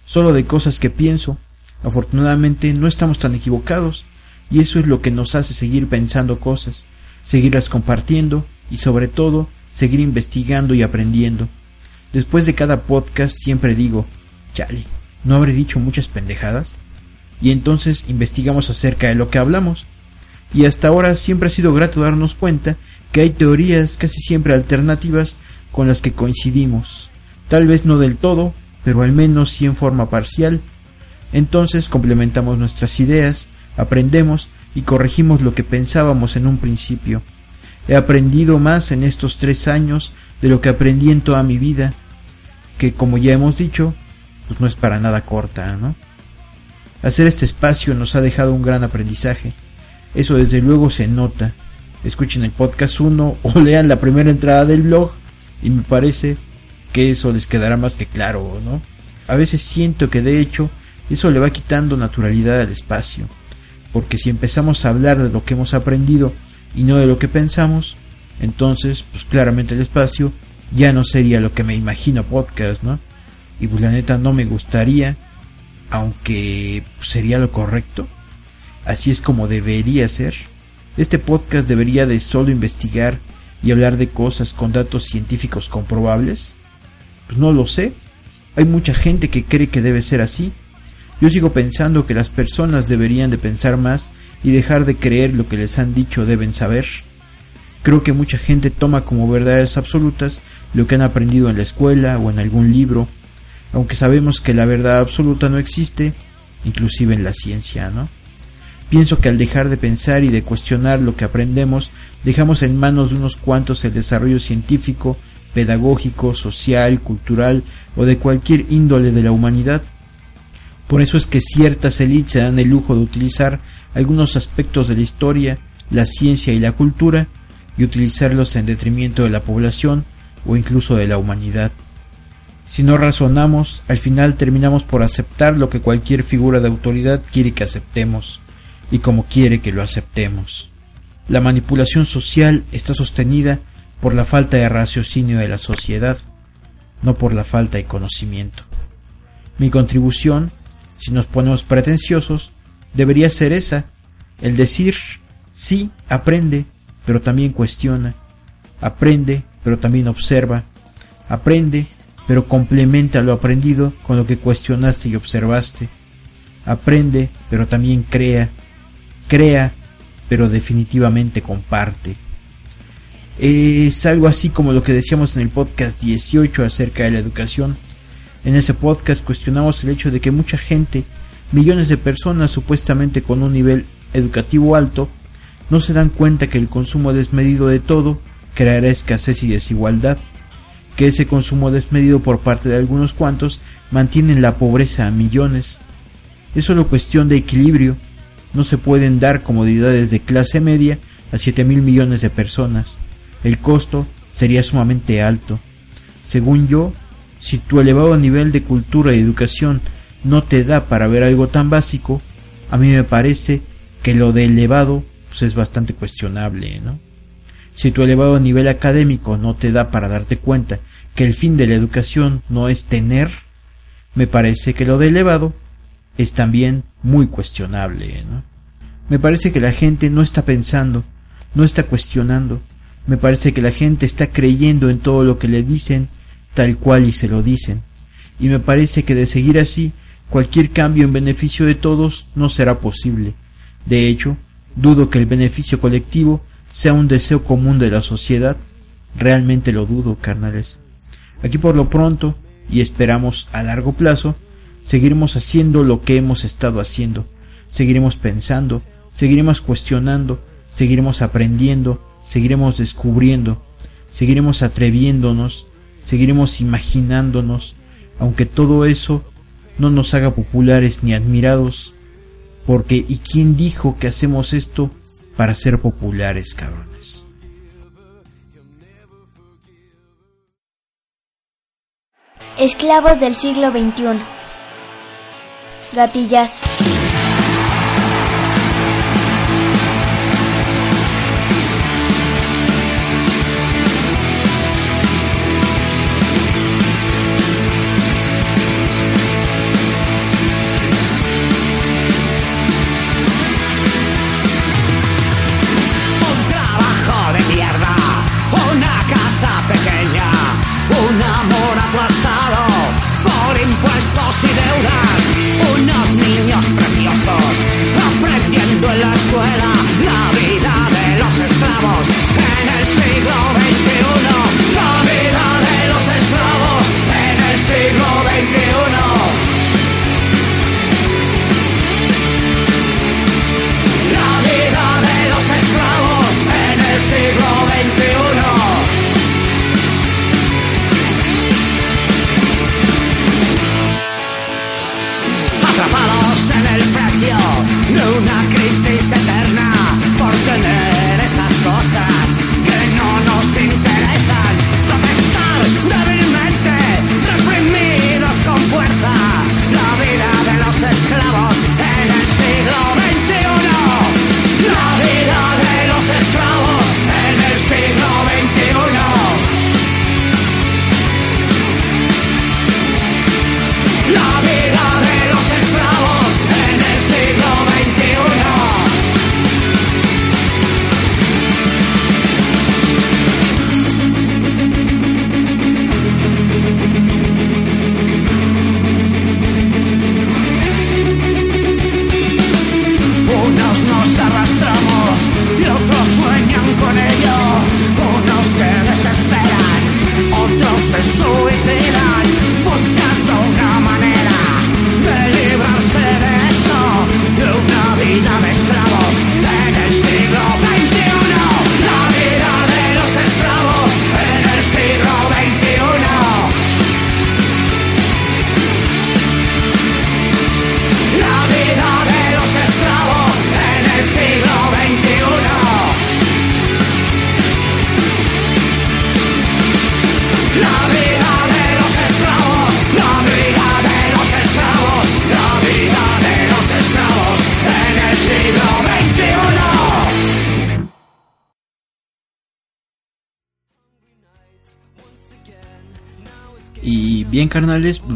solo de cosas que pienso. Afortunadamente no estamos tan equivocados, y eso es lo que nos hace seguir pensando cosas, seguirlas compartiendo y sobre todo seguir investigando y aprendiendo. Después de cada podcast siempre digo, chale, ¿no habré dicho muchas pendejadas? Y entonces investigamos acerca de lo que hablamos. Y hasta ahora siempre ha sido grato darnos cuenta que hay teorías casi siempre alternativas con las que coincidimos. Tal vez no del todo, pero al menos sí en forma parcial. Entonces complementamos nuestras ideas, aprendemos y corregimos lo que pensábamos en un principio. He aprendido más en estos tres años de lo que aprendí en toda mi vida, que como ya hemos dicho, pues no es para nada corta, ¿no? Hacer este espacio nos ha dejado un gran aprendizaje. Eso desde luego se nota. Escuchen el podcast 1 o lean la primera entrada del blog y me parece que eso les quedará más que claro, ¿no? A veces siento que de hecho eso le va quitando naturalidad al espacio, porque si empezamos a hablar de lo que hemos aprendido y no de lo que pensamos, entonces pues claramente el espacio ya no sería lo que me imagino podcast, ¿no? Y pues la neta no me gustaría, aunque sería lo correcto. Así es como debería ser. Este podcast debería de solo investigar y hablar de cosas con datos científicos comprobables pues no lo sé. Hay mucha gente que cree que debe ser así. Yo sigo pensando que las personas deberían de pensar más y dejar de creer lo que les han dicho deben saber. Creo que mucha gente toma como verdades absolutas lo que han aprendido en la escuela o en algún libro, aunque sabemos que la verdad absoluta no existe, inclusive en la ciencia, ¿no? Pienso que al dejar de pensar y de cuestionar lo que aprendemos, dejamos en manos de unos cuantos el desarrollo científico pedagógico, social, cultural o de cualquier índole de la humanidad. Por eso es que ciertas élites se dan el lujo de utilizar algunos aspectos de la historia, la ciencia y la cultura y utilizarlos en detrimento de la población o incluso de la humanidad. Si no razonamos, al final terminamos por aceptar lo que cualquier figura de autoridad quiere que aceptemos y como quiere que lo aceptemos. La manipulación social está sostenida por la falta de raciocinio de la sociedad, no por la falta de conocimiento. Mi contribución, si nos ponemos pretenciosos, debería ser esa, el decir, sí, aprende, pero también cuestiona, aprende, pero también observa, aprende, pero complementa lo aprendido con lo que cuestionaste y observaste, aprende, pero también crea, crea, pero definitivamente comparte. Es algo así como lo que decíamos en el podcast 18 acerca de la educación. En ese podcast cuestionamos el hecho de que mucha gente, millones de personas supuestamente con un nivel educativo alto, no se dan cuenta que el consumo desmedido de todo creará escasez y desigualdad, que ese consumo desmedido por parte de algunos cuantos mantiene la pobreza a millones. Es solo cuestión de equilibrio, no se pueden dar comodidades de clase media a 7 mil millones de personas el costo sería sumamente alto. Según yo, si tu elevado nivel de cultura y educación no te da para ver algo tan básico, a mí me parece que lo de elevado pues es bastante cuestionable, ¿no? Si tu elevado nivel académico no te da para darte cuenta que el fin de la educación no es tener, me parece que lo de elevado es también muy cuestionable, ¿no? Me parece que la gente no está pensando, no está cuestionando, me parece que la gente está creyendo en todo lo que le dicen tal cual y se lo dicen, y me parece que de seguir así, cualquier cambio en beneficio de todos no será posible. De hecho, dudo que el beneficio colectivo sea un deseo común de la sociedad. Realmente lo dudo, carnales. Aquí por lo pronto, y esperamos a largo plazo, seguiremos haciendo lo que hemos estado haciendo. Seguiremos pensando, seguiremos cuestionando, seguiremos aprendiendo, seguiremos descubriendo, seguiremos atreviéndonos, seguiremos imaginándonos, aunque todo eso no nos haga populares ni admirados, porque ¿y quién dijo que hacemos esto para ser populares, cabrones? Esclavos del siglo XXI. Gatillazo.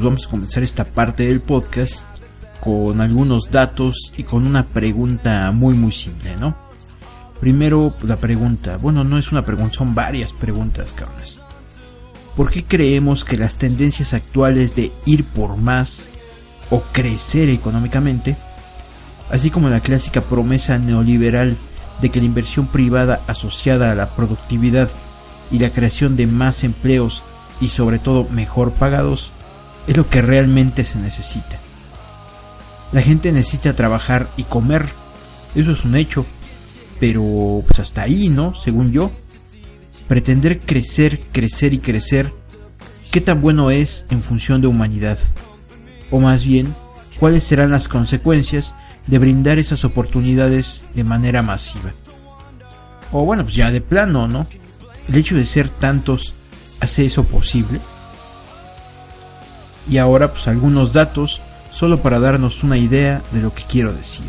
Vamos a comenzar esta parte del podcast con algunos datos y con una pregunta muy muy simple, ¿no? Primero la pregunta, bueno, no es una pregunta, son varias preguntas, cabrones. ¿Por qué creemos que las tendencias actuales de ir por más o crecer económicamente, así como la clásica promesa neoliberal de que la inversión privada asociada a la productividad y la creación de más empleos y sobre todo mejor pagados es lo que realmente se necesita? La gente necesita trabajar y comer, eso es un hecho, pero pues hasta ahí, ¿no? Según yo. Pretender crecer, crecer y crecer, ¿qué tan bueno es en función de humanidad? O más bien, ¿cuáles serán las consecuencias de brindar esas oportunidades de manera masiva? O bueno, pues ya de plano, ¿no? El hecho de ser tantos hace eso posible. Y ahora pues algunos datos solo para darnos una idea de lo que quiero decir.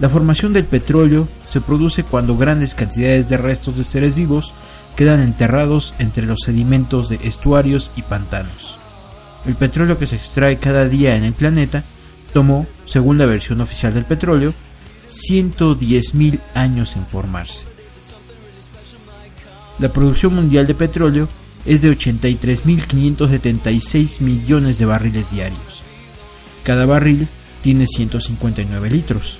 La formación del petróleo se produce cuando grandes cantidades de restos de seres vivos quedan enterrados entre los sedimentos de estuarios y pantanos. El petróleo que se extrae cada día en el planeta tomó, según la versión oficial del petróleo, 110.000 años en formarse. La producción mundial de petróleo es de 83.576 millones de barriles diarios. Cada barril tiene 159 litros.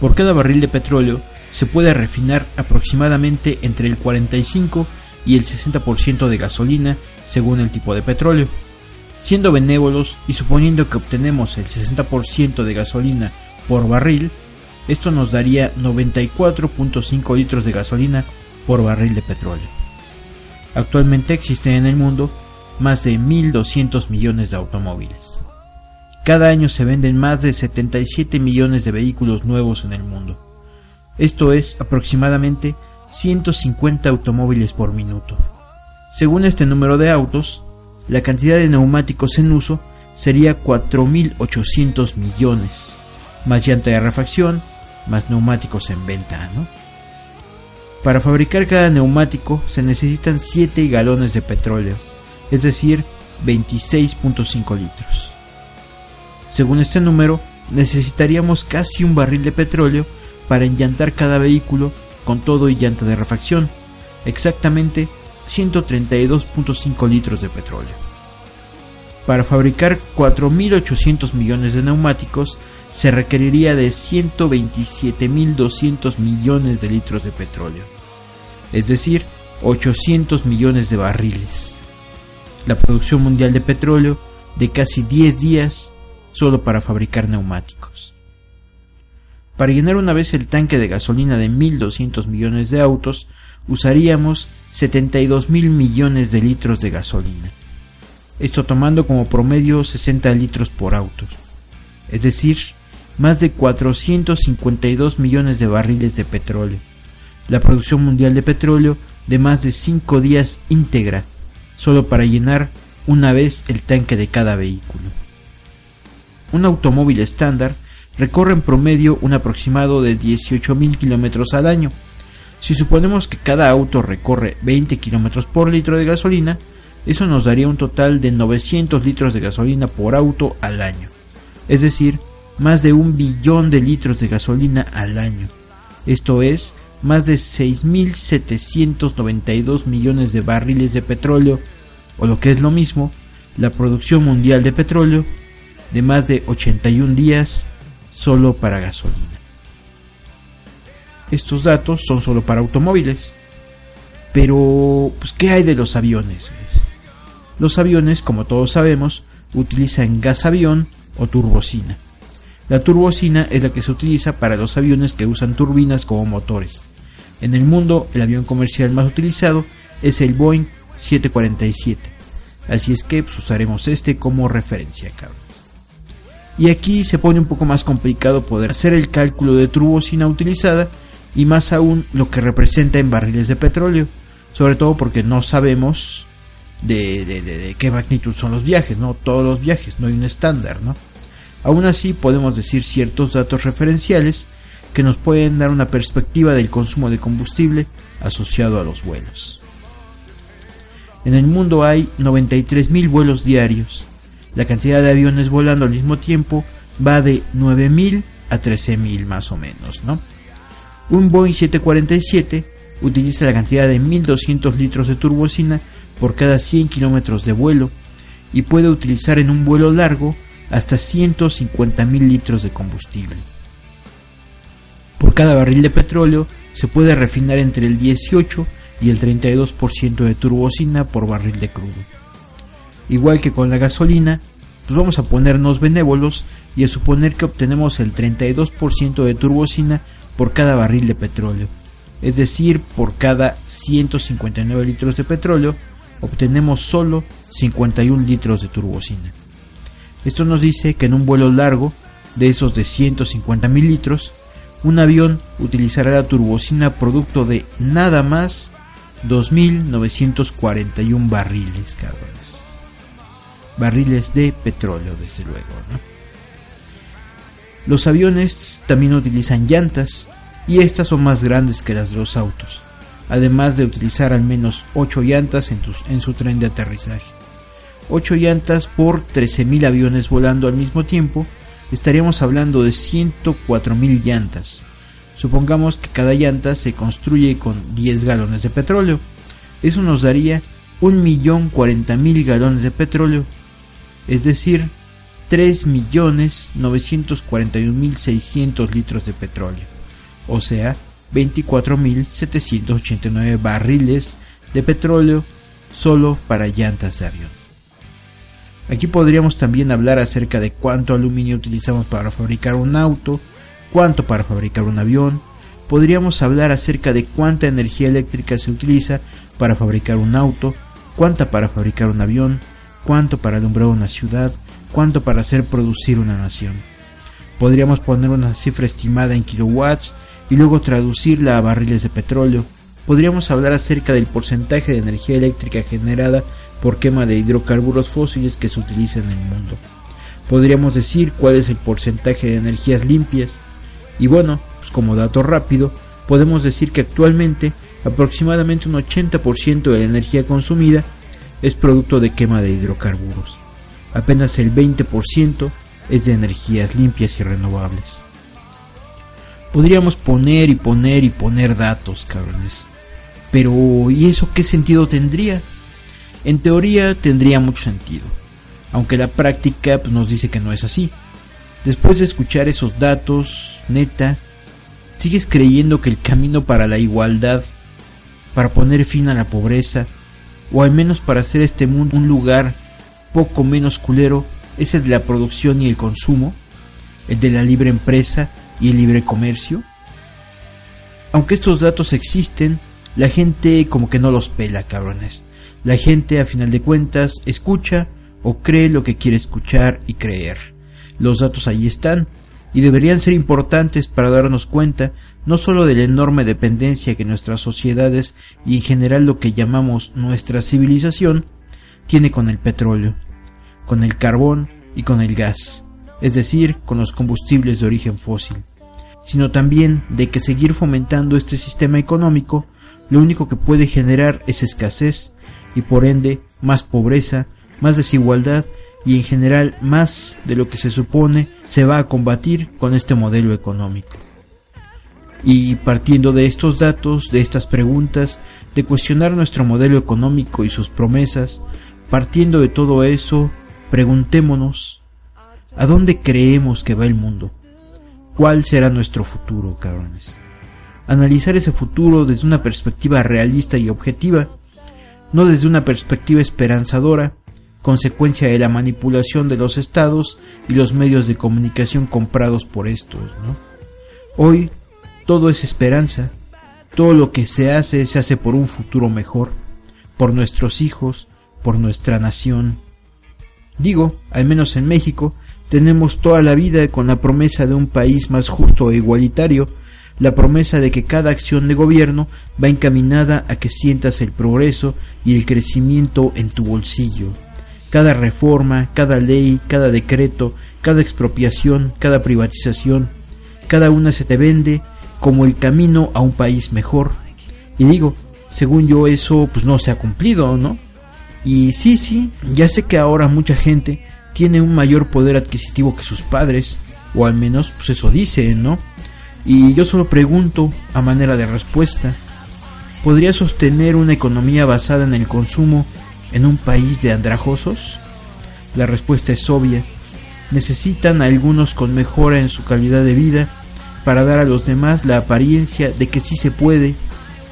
Por cada barril de petróleo se puede refinar aproximadamente entre el 45 y el 60% de gasolina según el tipo de petróleo. Siendo benévolos y suponiendo que obtenemos el 60% de gasolina por barril, esto nos daría 94.5 litros de gasolina por barril de petróleo. Actualmente existen en el mundo más de 1.200 millones de automóviles. Cada año se venden más de 77 millones de vehículos nuevos en el mundo. Esto es aproximadamente 150 automóviles por minuto. Según este número de autos, la cantidad de neumáticos en uso sería 4.800 millones, más llanta de refacción, más neumáticos en venta, ¿no? Para fabricar cada neumático se necesitan 7 galones de petróleo, es decir, 26.5 litros. Según este número, necesitaríamos casi un barril de petróleo para enllantar cada vehículo con todo y llanta de refacción, exactamente 132.5 litros de petróleo. Para fabricar 4.800 millones de neumáticos se requeriría de 127.200 millones de litros de petróleo, es decir, 800 millones de barriles. La producción mundial de petróleo de casi 10 días solo para fabricar neumáticos. Para llenar una vez el tanque de gasolina de 1.200 millones de autos, usaríamos 72.000 millones de litros de gasolina. Esto tomando como promedio 60 litros por auto. Es decir, más de 452 millones de barriles de petróleo. La producción mundial de petróleo de más de 5 días íntegra, solo para llenar una vez el tanque de cada vehículo. Un automóvil estándar recorre en promedio un aproximado de 18.000 kilómetros al año. Si suponemos que cada auto recorre 20 kilómetros por litro de gasolina, eso nos daría un total de 900 litros de gasolina por auto al año. Es decir, más de un billón de litros de gasolina al año. Esto es, más de 6.792 millones de barriles de petróleo, o lo que es lo mismo, la producción mundial de petróleo de más de 81 días solo para gasolina. Estos datos son solo para automóviles. Pero, pues, ¿qué hay de los aviones? Los aviones, como todos sabemos, utilizan gas avión o turbocina. La turbocina es la que se utiliza para los aviones que usan turbinas como motores. En el mundo, el avión comercial más utilizado es el Boeing 747. Así es que pues, usaremos este como referencia, cabros. Y aquí se pone un poco más complicado poder hacer el cálculo de turbocina utilizada y más aún lo que representa en barriles de petróleo, sobre todo porque no sabemos de, de, qué magnitud son los viajes, no todos los viajes, no hay un estándar, ¿no? Aún así podemos decir ciertos datos referenciales que nos pueden dar una perspectiva del consumo de combustible asociado a los vuelos. En el mundo hay 93.000 vuelos diarios. La cantidad de aviones volando al mismo tiempo va de 9.000 a 13.000 más o menos, ¿no? Un Boeing 747 utiliza la cantidad de 1.200 litros de turbocina por cada 100 kilómetros de vuelo y puede utilizar en un vuelo largo hasta 150.000 litros de combustible. Por cada barril de petróleo se puede refinar entre el 18 y el 32% de turbocina por barril de crudo. Igual que con la gasolina, pues vamos a ponernos benévolos y a suponer que obtenemos el 32% de turbocina por cada barril de petróleo. Es decir, por cada 159 litros de petróleo, obtenemos solo 51 litros de turbocina. Esto nos dice que en un vuelo largo, de esos de 150 mil litros, un avión utilizará la turbocina producto de nada más 2.941 barriles, cabrones. Barriles de petróleo, desde luego, Los aviones también utilizan llantas y estas son más grandes que las de los autos, además de utilizar al menos 8 llantas en su tren de aterrizaje. 8 llantas por 13.000 aviones volando al mismo tiempo, estaríamos hablando de 104.000 llantas. Supongamos que cada llanta se construye con 10 galones de petróleo. Eso nos daría 1.040.000 galones de petróleo, es decir, 3.941.600 litros de petróleo, o sea, 24.789 barriles de petróleo solo para llantas de avión. Aquí podríamos también hablar acerca de cuánto aluminio utilizamos para fabricar un auto, cuánto para fabricar un avión, podríamos hablar acerca de cuánta energía eléctrica se utiliza para fabricar un auto, cuánta para fabricar un avión, cuánto para alumbrar una ciudad, cuánto para hacer producir una nación. Podríamos poner una cifra estimada en kilowatts y luego traducirla a barriles de petróleo. Podríamos hablar acerca del porcentaje de energía eléctrica generada por quema de hidrocarburos fósiles que se utiliza en el mundo. Podríamos decir cuál es el porcentaje de energías limpias. Y bueno, pues como dato rápido, podemos decir que actualmente aproximadamente un 80% de la energía consumida es producto de quema de hidrocarburos. Apenas el 20% es de energías limpias y renovables. Podríamos poner y poner y poner datos, cabrones. Pero ¿y eso qué sentido tendría? En teoría tendría mucho sentido, aunque la práctica pues, nos dice que no es así. Después de escuchar esos datos, neta, ¿sigues creyendo que el camino para la igualdad, para poner fin a la pobreza, o al menos para hacer este mundo un lugar poco menos culero, es el de la producción y el consumo, el de la libre empresa y el libre comercio? Aunque estos datos existen, la gente como que no los pela, cabrones. La gente, a final de cuentas, escucha o cree lo que quiere escuchar y creer. Los datos ahí están, y deberían ser importantes para darnos cuenta no solo de la enorme dependencia que nuestras sociedades y en general lo que llamamos nuestra civilización tiene con el petróleo, con el carbón y con el gas, es decir, con los combustibles de origen fósil, sino también de que seguir fomentando este sistema económico lo único que puede generar es escasez y por ende más pobreza, más desigualdad y en general más de lo que se supone se va a combatir con este modelo económico. Y partiendo de estos datos, de estas preguntas, de cuestionar nuestro modelo económico y sus promesas, partiendo de todo eso, preguntémonos, ¿a dónde creemos que va el mundo? ¿Cuál será nuestro futuro, cabrones? Analizar ese futuro desde una perspectiva realista y objetiva no desde una perspectiva esperanzadora, consecuencia de la manipulación de los estados y los medios de comunicación comprados por estos. Hoy todo es esperanza, todo lo que se hace se hace por un futuro mejor, por nuestros hijos, por nuestra nación. Digo, al menos en México, tenemos toda la vida con la promesa de un país más justo e igualitario, la promesa de que cada acción de gobierno va encaminada a que sientas el progreso y el crecimiento en tu bolsillo. Cada reforma, cada ley, cada decreto, cada expropiación, cada privatización, cada una se te vende como el camino a un país mejor. Y digo, según yo eso pues no se ha cumplido, ¿no? Y sí, sí, ya sé que ahora mucha gente tiene un mayor poder adquisitivo que sus padres, o al menos pues eso dicen, ¿no? Y yo solo pregunto, a manera de respuesta, ¿podría sostener una economía basada en el consumo en un país de andrajosos? La respuesta es obvia. Necesitan a algunos con mejora en su calidad de vida para dar a los demás la apariencia de que sí se puede,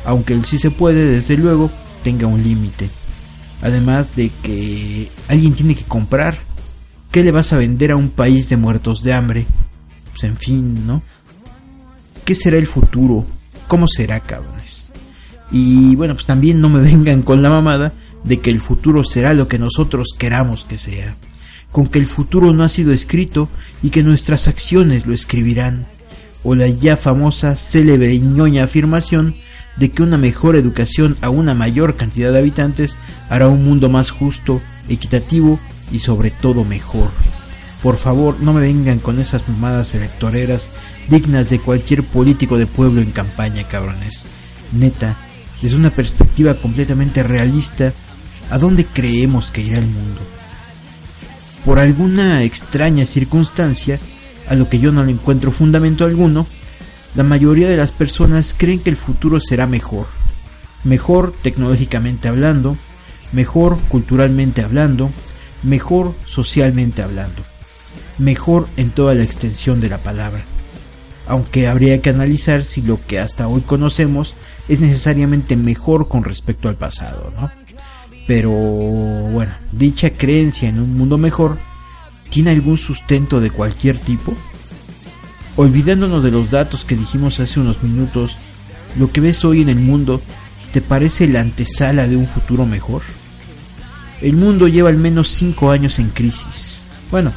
aunque el sí se puede, desde luego, tenga un límite. Además de que alguien tiene que comprar. ¿Qué le vas a vender a un país de muertos de hambre? Pues en fin, ¿no? ¿Qué será el futuro? ¿Cómo será, cabrones? Y bueno, pues también no me vengan con la mamada de que el futuro será lo que nosotros queramos que sea, con que el futuro no ha sido escrito y que nuestras acciones lo escribirán, o la ya famosa, célebre y ñoña afirmación de que una mejor educación a una mayor cantidad de habitantes hará un mundo más justo, equitativo y sobre todo mejor. Por favor, no me vengan con esas mamadas electoreras dignas de cualquier político de pueblo en campaña, cabrones. Neta, desde una perspectiva completamente realista, ¿a dónde creemos que irá el mundo? Por alguna extraña circunstancia, a lo que yo no le encuentro fundamento alguno, la mayoría de las personas creen que el futuro será mejor. Mejor tecnológicamente hablando, mejor culturalmente hablando, mejor socialmente hablando, mejor en toda la extensión de la palabra. Aunque habría que analizar si lo que hasta hoy conocemos es necesariamente mejor con respecto al pasado, ¿no? Pero bueno, dicha creencia en un mundo mejor tiene algún sustento de cualquier tipo? Olvidándonos de los datos que dijimos hace unos minutos, ¿lo que ves hoy en el mundo te parece la antesala de un futuro mejor? El mundo lleva al menos 5 años en crisis. Bueno,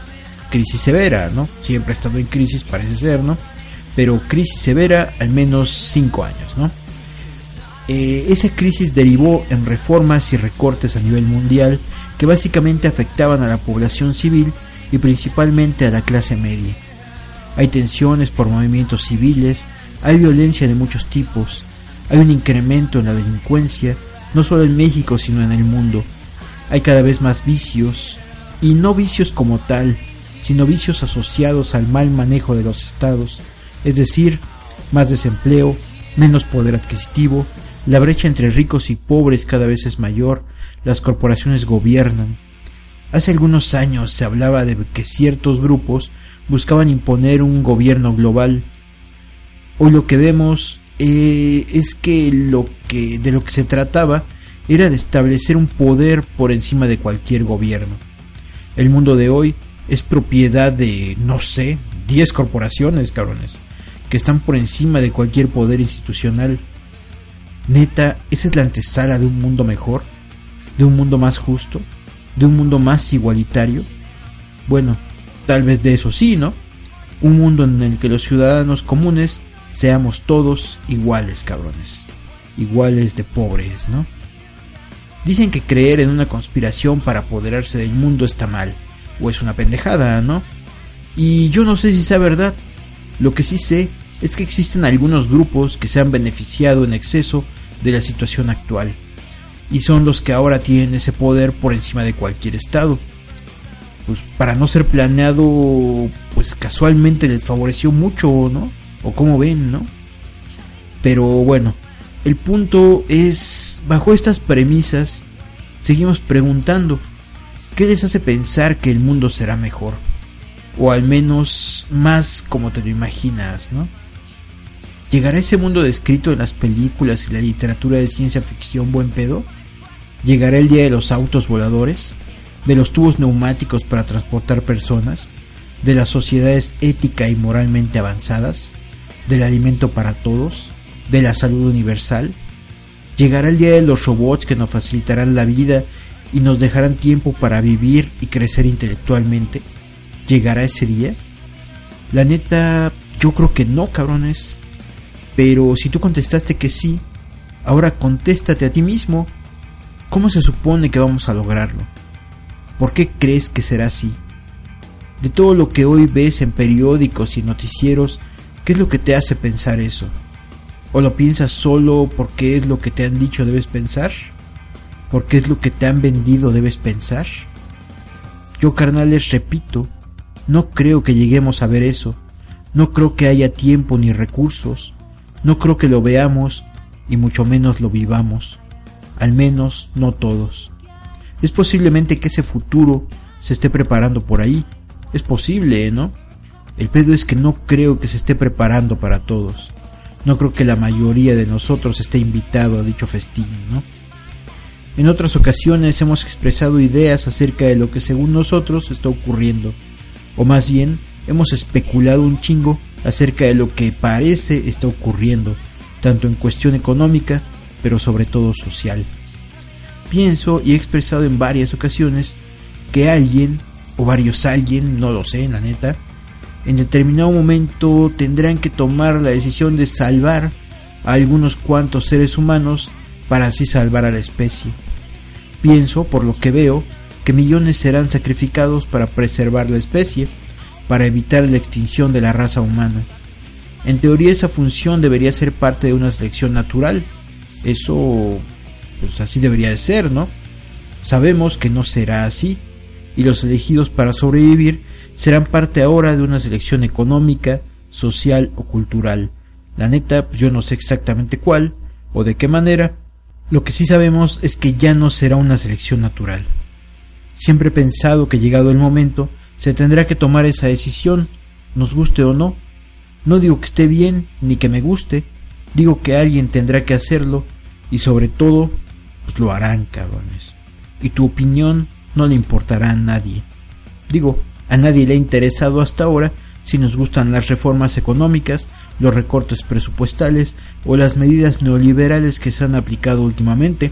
crisis severa, ¿no? Siempre ha estado en crisis, parece ser, ¿no? Pero crisis severa al menos 5 años, ¿no? Eh, esa crisis derivó en reformas y recortes a nivel mundial que básicamente afectaban a la población civil y principalmente a la clase media. Hay tensiones por movimientos civiles, hay violencia de muchos tipos, hay un incremento en la delincuencia, no solo en México sino en el mundo. Hay cada vez más vicios, y no vicios como tal, sino vicios asociados al mal manejo de los estados, es decir, más desempleo, menos poder adquisitivo, la brecha entre ricos y pobres cada vez es mayor, las corporaciones gobiernan. Hace algunos años se hablaba de que ciertos grupos buscaban imponer un gobierno global. Hoy lo que vemos eh, es que lo que de lo que se trataba era de establecer un poder por encima de cualquier gobierno. El mundo de hoy es propiedad de, no sé, 10 corporaciones, cabrones, que están por encima de cualquier poder institucional. Neta, esa es la antesala de un mundo mejor, de un mundo más justo, de un mundo más igualitario. Bueno, tal vez de eso sí, ¿no? Un mundo en el que los ciudadanos comunes seamos todos iguales, cabrones. Iguales de pobres, ¿no? Dicen que creer en una conspiración para apoderarse del mundo está mal, o es una pendejada, ¿no? Y yo no sé si sea verdad. Lo que sí sé es que existen algunos grupos que se han beneficiado en exceso de la situación actual, y son los que ahora tienen ese poder por encima de cualquier estado. Pues para no ser planeado, pues casualmente les favoreció mucho, ¿no? O como ven, ¿no? Pero bueno, el punto es, bajo estas premisas, seguimos preguntando, ¿qué les hace pensar que el mundo será mejor? O al menos más como te lo imaginas, ¿no? ¿Llegará ese mundo descrito en las películas y la literatura de ciencia ficción buen pedo? ¿Llegará el día de los autos voladores? ¿De los tubos neumáticos para transportar personas? ¿De las sociedades ética y moralmente avanzadas? ¿Del alimento para todos? de la salud universal? ¿Llegará el día de los robots que nos facilitarán la vida y nos dejarán tiempo para vivir y crecer intelectualmente? ¿Llegará ese día? La neta, yo creo que no, cabrones. Pero si tú contestaste que sí, ahora contéstate a ti mismo. ¿Cómo se supone que vamos a lograrlo? ¿Por qué crees que será así? De todo lo que hoy ves en periódicos y noticieros, ¿qué es lo que te hace pensar eso? ¿O lo piensas solo porque es lo que te han dicho debes pensar? ¿Porque es lo que te han vendido debes pensar? Yo, carnales, repito, no creo que lleguemos a ver eso. No creo que haya tiempo ni recursos. No creo que lo veamos y mucho menos lo vivamos. Al menos no todos. Es posiblemente que ese futuro se esté preparando por ahí. Es posible, ¿no? El pedo es que no creo que se esté preparando para todos no creo que la mayoría de nosotros esté invitado a dicho festín, ¿no? En otras ocasiones hemos expresado ideas acerca de lo que según nosotros está ocurriendo, o más bien hemos especulado un chingo acerca de lo que parece está ocurriendo, tanto en cuestión económica, pero sobre todo social. Pienso y he expresado en varias ocasiones que alguien, o varios alguien, no lo sé, la neta, en determinado momento tendrán que tomar la decisión de salvar a algunos cuantos seres humanos para así salvar a la especie. Pienso, por lo que veo, que millones serán sacrificados para preservar la especie, para evitar la extinción de la raza humana. En teoría esa función debería ser parte de una selección natural. Eso, pues así debería de ser, ¿no? Sabemos que no será así, y los elegidos para sobrevivir serán parte ahora de una selección económica, social o cultural. La neta, pues yo no sé exactamente cuál o de qué manera. Lo que sí sabemos es que ya no será una selección natural. Siempre he pensado que llegado el momento se tendrá que tomar esa decisión, nos guste o no. No digo que esté bien ni que me guste, digo que alguien tendrá que hacerlo y sobre todo, pues lo harán, cabrones. Y tu opinión no le importará a nadie. Digo, a nadie le ha interesado hasta ahora si nos gustan las reformas económicas, los recortes presupuestales o las medidas neoliberales que se han aplicado últimamente.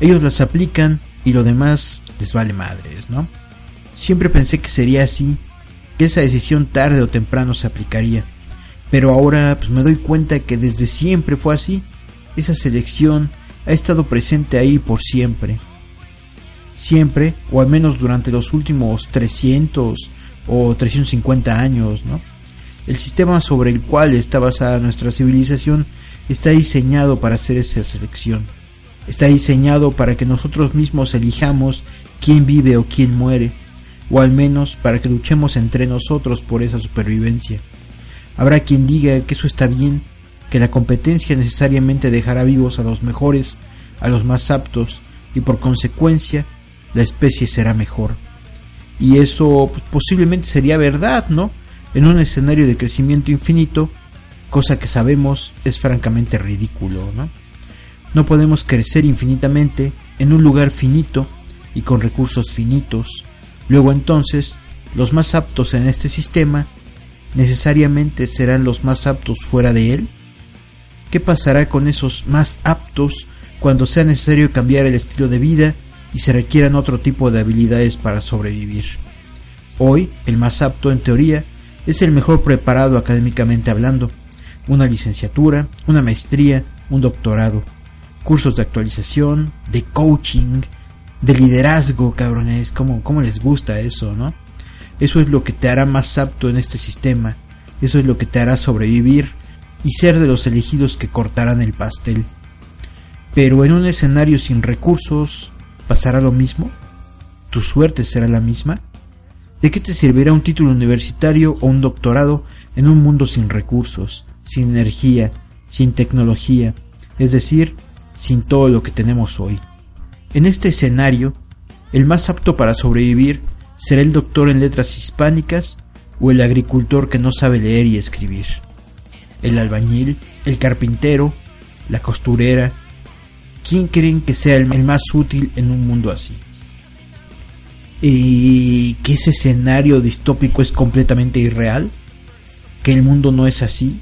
Ellos las aplican y lo demás les vale madres, ¿no? Siempre pensé que sería así, que esa decisión tarde o temprano se aplicaría. Pero ahora pues me doy cuenta que desde siempre fue así. Esa selección ha estado presente ahí por siempre. Siempre, o al menos durante los últimos 300 o 350 años, ¿no? El sistema sobre el cual está basada nuestra civilización está diseñado para hacer esa selección. Está diseñado para que nosotros mismos elijamos quién vive o quién muere, o al menos para que luchemos entre nosotros por esa supervivencia. Habrá quien diga que eso está bien, que la competencia necesariamente dejará vivos a los mejores, a los más aptos, y por consecuencia la especie será mejor. Y eso pues, posiblemente sería verdad, ¿no? En un escenario de crecimiento infinito, cosa que sabemos es francamente ridículo, ¿no? No podemos crecer infinitamente en un lugar finito y con recursos finitos. Luego entonces, los más aptos en este sistema necesariamente serán los más aptos fuera de él. ¿Qué pasará con esos más aptos cuando sea necesario cambiar el estilo de vida y se requieran otro tipo de habilidades para sobrevivir? Hoy, el más apto en teoría es el mejor preparado académicamente hablando, una licenciatura, una maestría, un doctorado cursos de actualización, de coaching, de liderazgo, cabrones, ¿cómo, cómo les gusta eso, no? Eso es lo que te hará más apto en este sistema, eso es lo que te hará sobrevivir y ser de los elegidos que cortarán el pastel. Pero en un escenario sin recursos, ¿pasará lo mismo? ¿Tu suerte será la misma? ¿De qué te servirá un título universitario o un doctorado en un mundo sin recursos, sin energía, sin tecnología, es decir, sin todo lo que tenemos hoy. En este escenario, el más apto para sobrevivir será el doctor en letras hispánicas o el agricultor que no sabe leer y escribir. El albañil, el carpintero, la costurera. ¿Quién creen que sea el más útil en un mundo así? ¿Y que ese escenario distópico es completamente irreal? ¿Que el mundo no es así?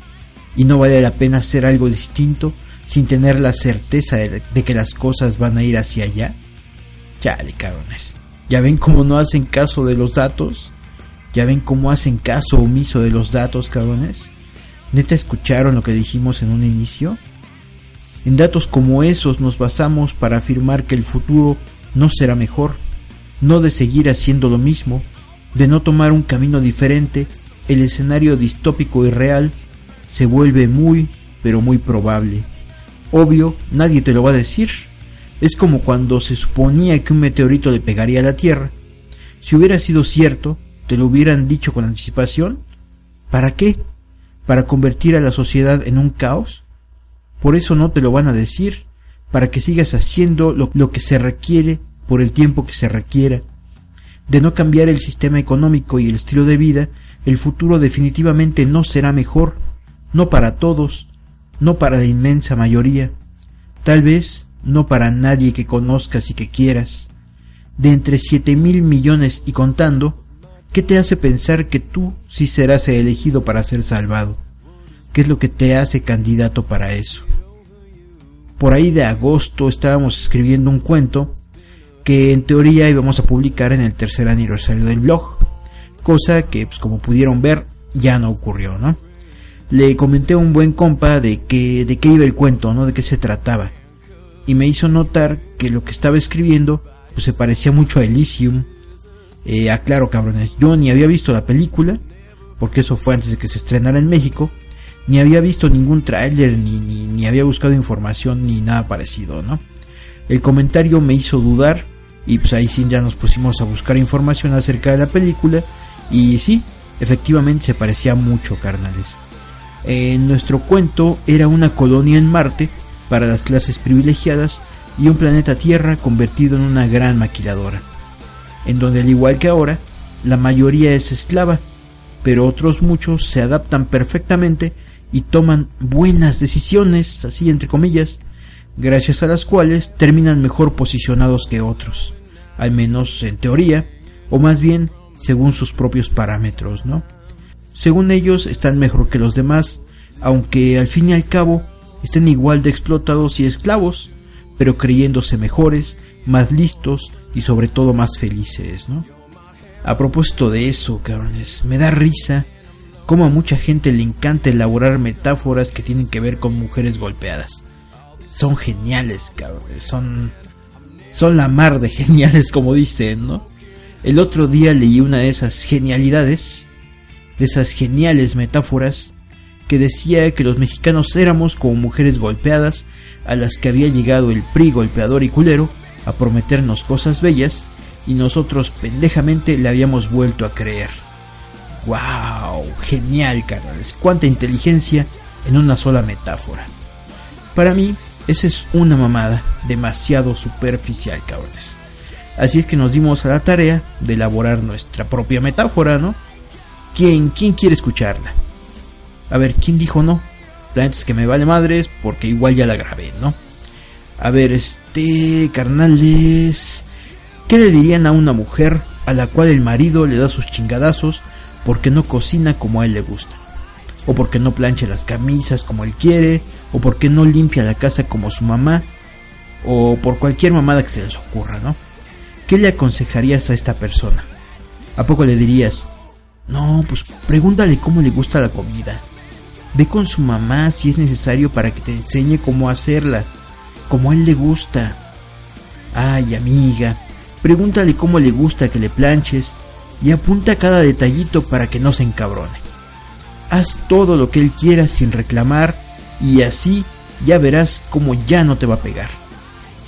¿Y no vale la pena hacer algo distinto sin tener la certeza de, que las cosas van a ir hacia allá? Chale, cabrones. ¿Ya ven cómo no hacen caso de los datos? ¿Ya ven cómo hacen caso omiso de los datos, cabrones? ¿Neta escucharon lo que dijimos en un inicio? En datos como esos nos basamos para afirmar que el futuro no será mejor, no de seguir haciendo lo mismo, de no tomar un camino diferente, el escenario distópico y real se vuelve muy, pero muy probable. Obvio, nadie te lo va a decir. Es como cuando se suponía que un meteorito le pegaría a la Tierra. Si hubiera sido cierto, te lo hubieran dicho con anticipación. ¿Para qué? ¿Para convertir a la sociedad en un caos? Por eso no te lo van a decir, para que sigas haciendo lo, lo que se requiere por el tiempo que se requiera. De no cambiar el sistema económico y el estilo de vida, el futuro definitivamente no será mejor, no para todos, no para la inmensa mayoría, tal vez no para nadie que conozcas y que quieras. De entre siete mil millones y contando, ¿qué te hace pensar que tú sí serás elegido para ser salvado? ¿Qué es lo que te hace candidato para eso? Por ahí de agosto estábamos escribiendo un cuento que en teoría íbamos a publicar en el tercer aniversario del blog, cosa que, pues, como pudieron ver, ya no ocurrió, ¿no? le comenté a un buen compa de que de qué iba el cuento, ¿no? De qué se trataba. Y me hizo notar que lo que estaba escribiendo pues se parecía mucho a Elysium. Eh, aclaro cabrones, yo ni había visto la película, porque eso fue antes de que se estrenara en México, ni había visto ningún tráiler, ni, ni, ni había buscado información, ni nada parecido, ¿no? El comentario me hizo dudar, y pues ahí sí ya nos pusimos a buscar información acerca de la película, y sí, efectivamente se parecía mucho, carnales. En nuestro cuento era una colonia en Marte para las clases privilegiadas y un planeta Tierra convertido en una gran maquiladora, en donde al igual que ahora, la mayoría es esclava, pero otros muchos se adaptan perfectamente y toman buenas decisiones, así entre comillas, gracias a las cuales terminan mejor posicionados que otros, al menos en teoría, o más bien según sus propios parámetros, ¿no? Según ellos están mejor que los demás, aunque al fin y al cabo estén igual de explotados y esclavos, pero creyéndose mejores, más listos y sobre todo más felices, ¿no? A propósito de eso, cabrones, me da risa cómo a mucha gente le encanta elaborar metáforas que tienen que ver con mujeres golpeadas. Son geniales, cabrones, son son la mar de geniales como dicen, ¿no? El otro día leí una de esas genialidades, de esas geniales metáforas, que decía que los mexicanos éramos como mujeres golpeadas a las que había llegado el PRI golpeador y culero a prometernos cosas bellas y nosotros pendejamente le habíamos vuelto a creer. ¡Wow! Genial, carnales. Cuánta inteligencia en una sola metáfora. Para mí, esa es una mamada demasiado superficial, cabrones. Así es que nos dimos a la tarea de elaborar nuestra propia metáfora, ¿no? ¿Quién, quién quiere escucharla? A ver, ¿quién dijo no? La que me vale madres porque igual ya la grabé, ¿no? A ver, este, carnales, ¿qué le dirían a una mujer a la cual el marido le da sus chingadazos porque no cocina como a él le gusta? O porque no plancha las camisas como él quiere, o porque no limpia la casa como su mamá, o por cualquier mamada que se les ocurra, ¿no? ¿Qué le aconsejarías a esta persona? ¿A poco le dirías, no, pues pregúntale cómo le gusta la comida? Ve con su mamá si es necesario para que te enseñe cómo hacerla, como él le gusta. Ay, amiga, pregúntale cómo le gusta que le planches y apunta cada detallito para que no se encabrone. Haz todo lo que él quiera sin reclamar y así ya verás cómo ya no te va a pegar.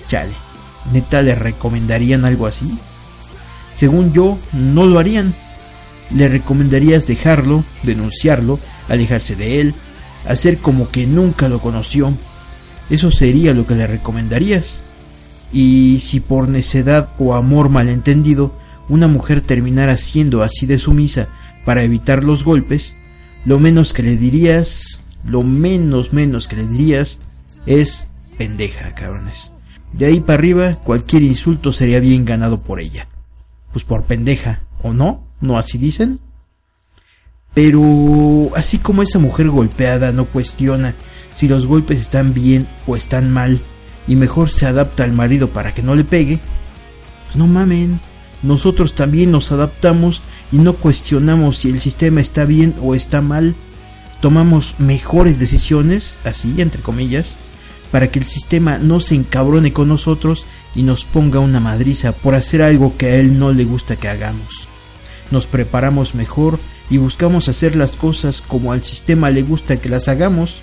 Chale, ¿neta le recomendarían algo así? Según yo, no lo harían. Le recomendarías dejarlo, denunciarlo, alejarse de él, hacer como que nunca lo conoció. Eso sería lo que le recomendarías. Y si por necedad o amor malentendido una mujer terminara siendo así de sumisa para evitar los golpes, lo menos que le dirías, lo menos menos que le dirías es pendeja, cabrones. De ahí para arriba, cualquier insulto sería bien ganado por ella. Pues por pendeja, ¿o no? ¿No así dicen? Pero así como esa mujer golpeada no cuestiona si los golpes están bien o están mal y mejor se adapta al marido para que no le pegue, pues no mamen, nosotros también nos adaptamos y no cuestionamos si el sistema está bien o está mal, tomamos mejores decisiones, así entre comillas, para que el sistema no se encabrone con nosotros y nos ponga una madriza por hacer algo que a él no le gusta que hagamos. Nos preparamos mejor y buscamos hacer las cosas como al sistema le gusta que las hagamos,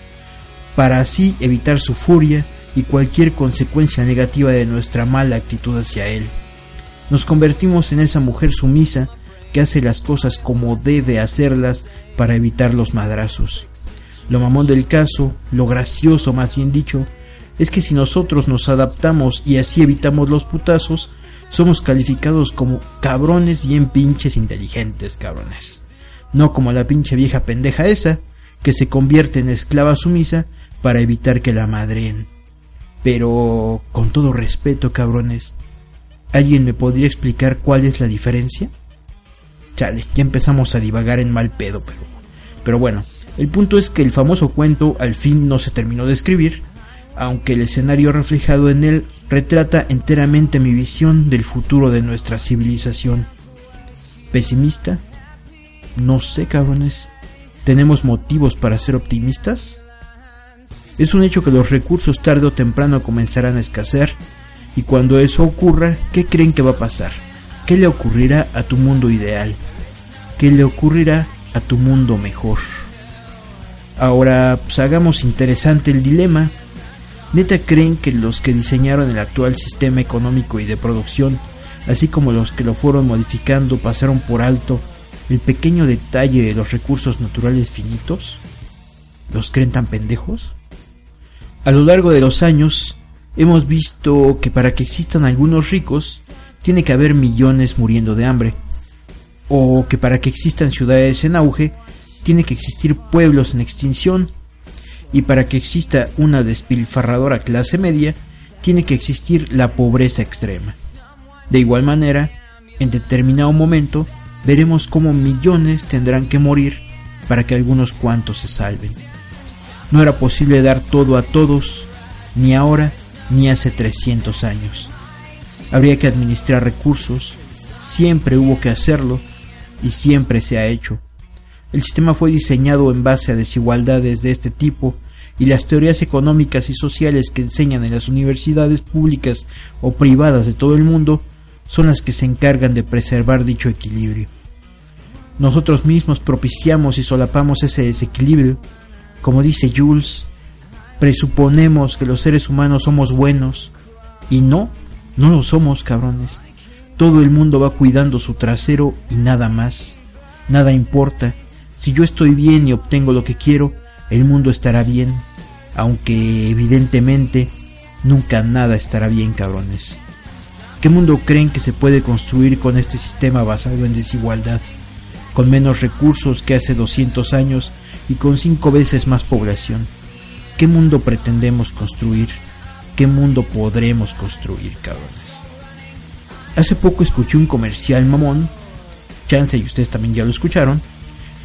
para así evitar su furia y cualquier consecuencia negativa de nuestra mala actitud hacia él. Nos convertimos en esa mujer sumisa que hace las cosas como debe hacerlas para evitar los madrazos. Lo mamón del caso, lo gracioso más bien dicho, es que si nosotros nos adaptamos y así evitamos los putazos, somos calificados como cabrones bien pinches inteligentes, cabrones. No como la pinche vieja pendeja esa, que se convierte en esclava sumisa para evitar que la madreen. Pero, con todo respeto, cabrones, ¿alguien me podría explicar cuál es la diferencia? Chale, ya empezamos a divagar en mal pedo, pero, pero bueno, el punto es que el famoso cuento al fin no se terminó de escribir, aunque el escenario reflejado en él retrata enteramente mi visión del futuro de nuestra civilización. ¿Pesimista? No sé, cabrones. ¿Tenemos motivos para ser optimistas? Es un hecho que los recursos tarde o temprano comenzarán a escasear Y cuando eso ocurra, ¿qué creen que va a pasar? ¿Qué le ocurrirá a tu mundo ideal? ¿Qué le ocurrirá a tu mundo mejor? Ahora, pues hagamos interesante el dilema. ¿Neta creen que los que diseñaron el actual sistema económico y de producción, así como los que lo fueron modificando, pasaron por alto el pequeño detalle de los recursos naturales finitos? ¿Los creen tan pendejos? A lo largo de los años, hemos visto que para que existan algunos ricos, tiene que haber millones muriendo de hambre. O que para que existan ciudades en auge, tiene que existir pueblos en extinción. Y para que exista una despilfarradora clase media, tiene que existir la pobreza extrema. De igual manera, en determinado momento, veremos cómo millones tendrán que morir para que algunos cuantos se salven. No era posible dar todo a todos, ni ahora ni hace 300 años. Habría que administrar recursos, siempre hubo que hacerlo y siempre se ha hecho. El sistema fue diseñado en base a desigualdades de este tipo y las teorías económicas y sociales que enseñan en las universidades públicas o privadas de todo el mundo son las que se encargan de preservar dicho equilibrio. Nosotros mismos propiciamos y solapamos ese desequilibrio. Como dice Jules, presuponemos que los seres humanos somos buenos y no, no lo somos, cabrones. Todo el mundo va cuidando su trasero y nada más. Nada importa. Si yo estoy bien y obtengo lo que quiero, el mundo estará bien. Aunque evidentemente nunca nada estará bien, cabrones. ¿Qué mundo creen que se puede construir con este sistema basado en desigualdad? Con menos recursos que hace 200 años y con cinco veces más población. ¿Qué mundo pretendemos construir? ¿Qué mundo podremos construir, cabrones? Hace poco escuché un comercial mamón, chance y ustedes también ya lo escucharon,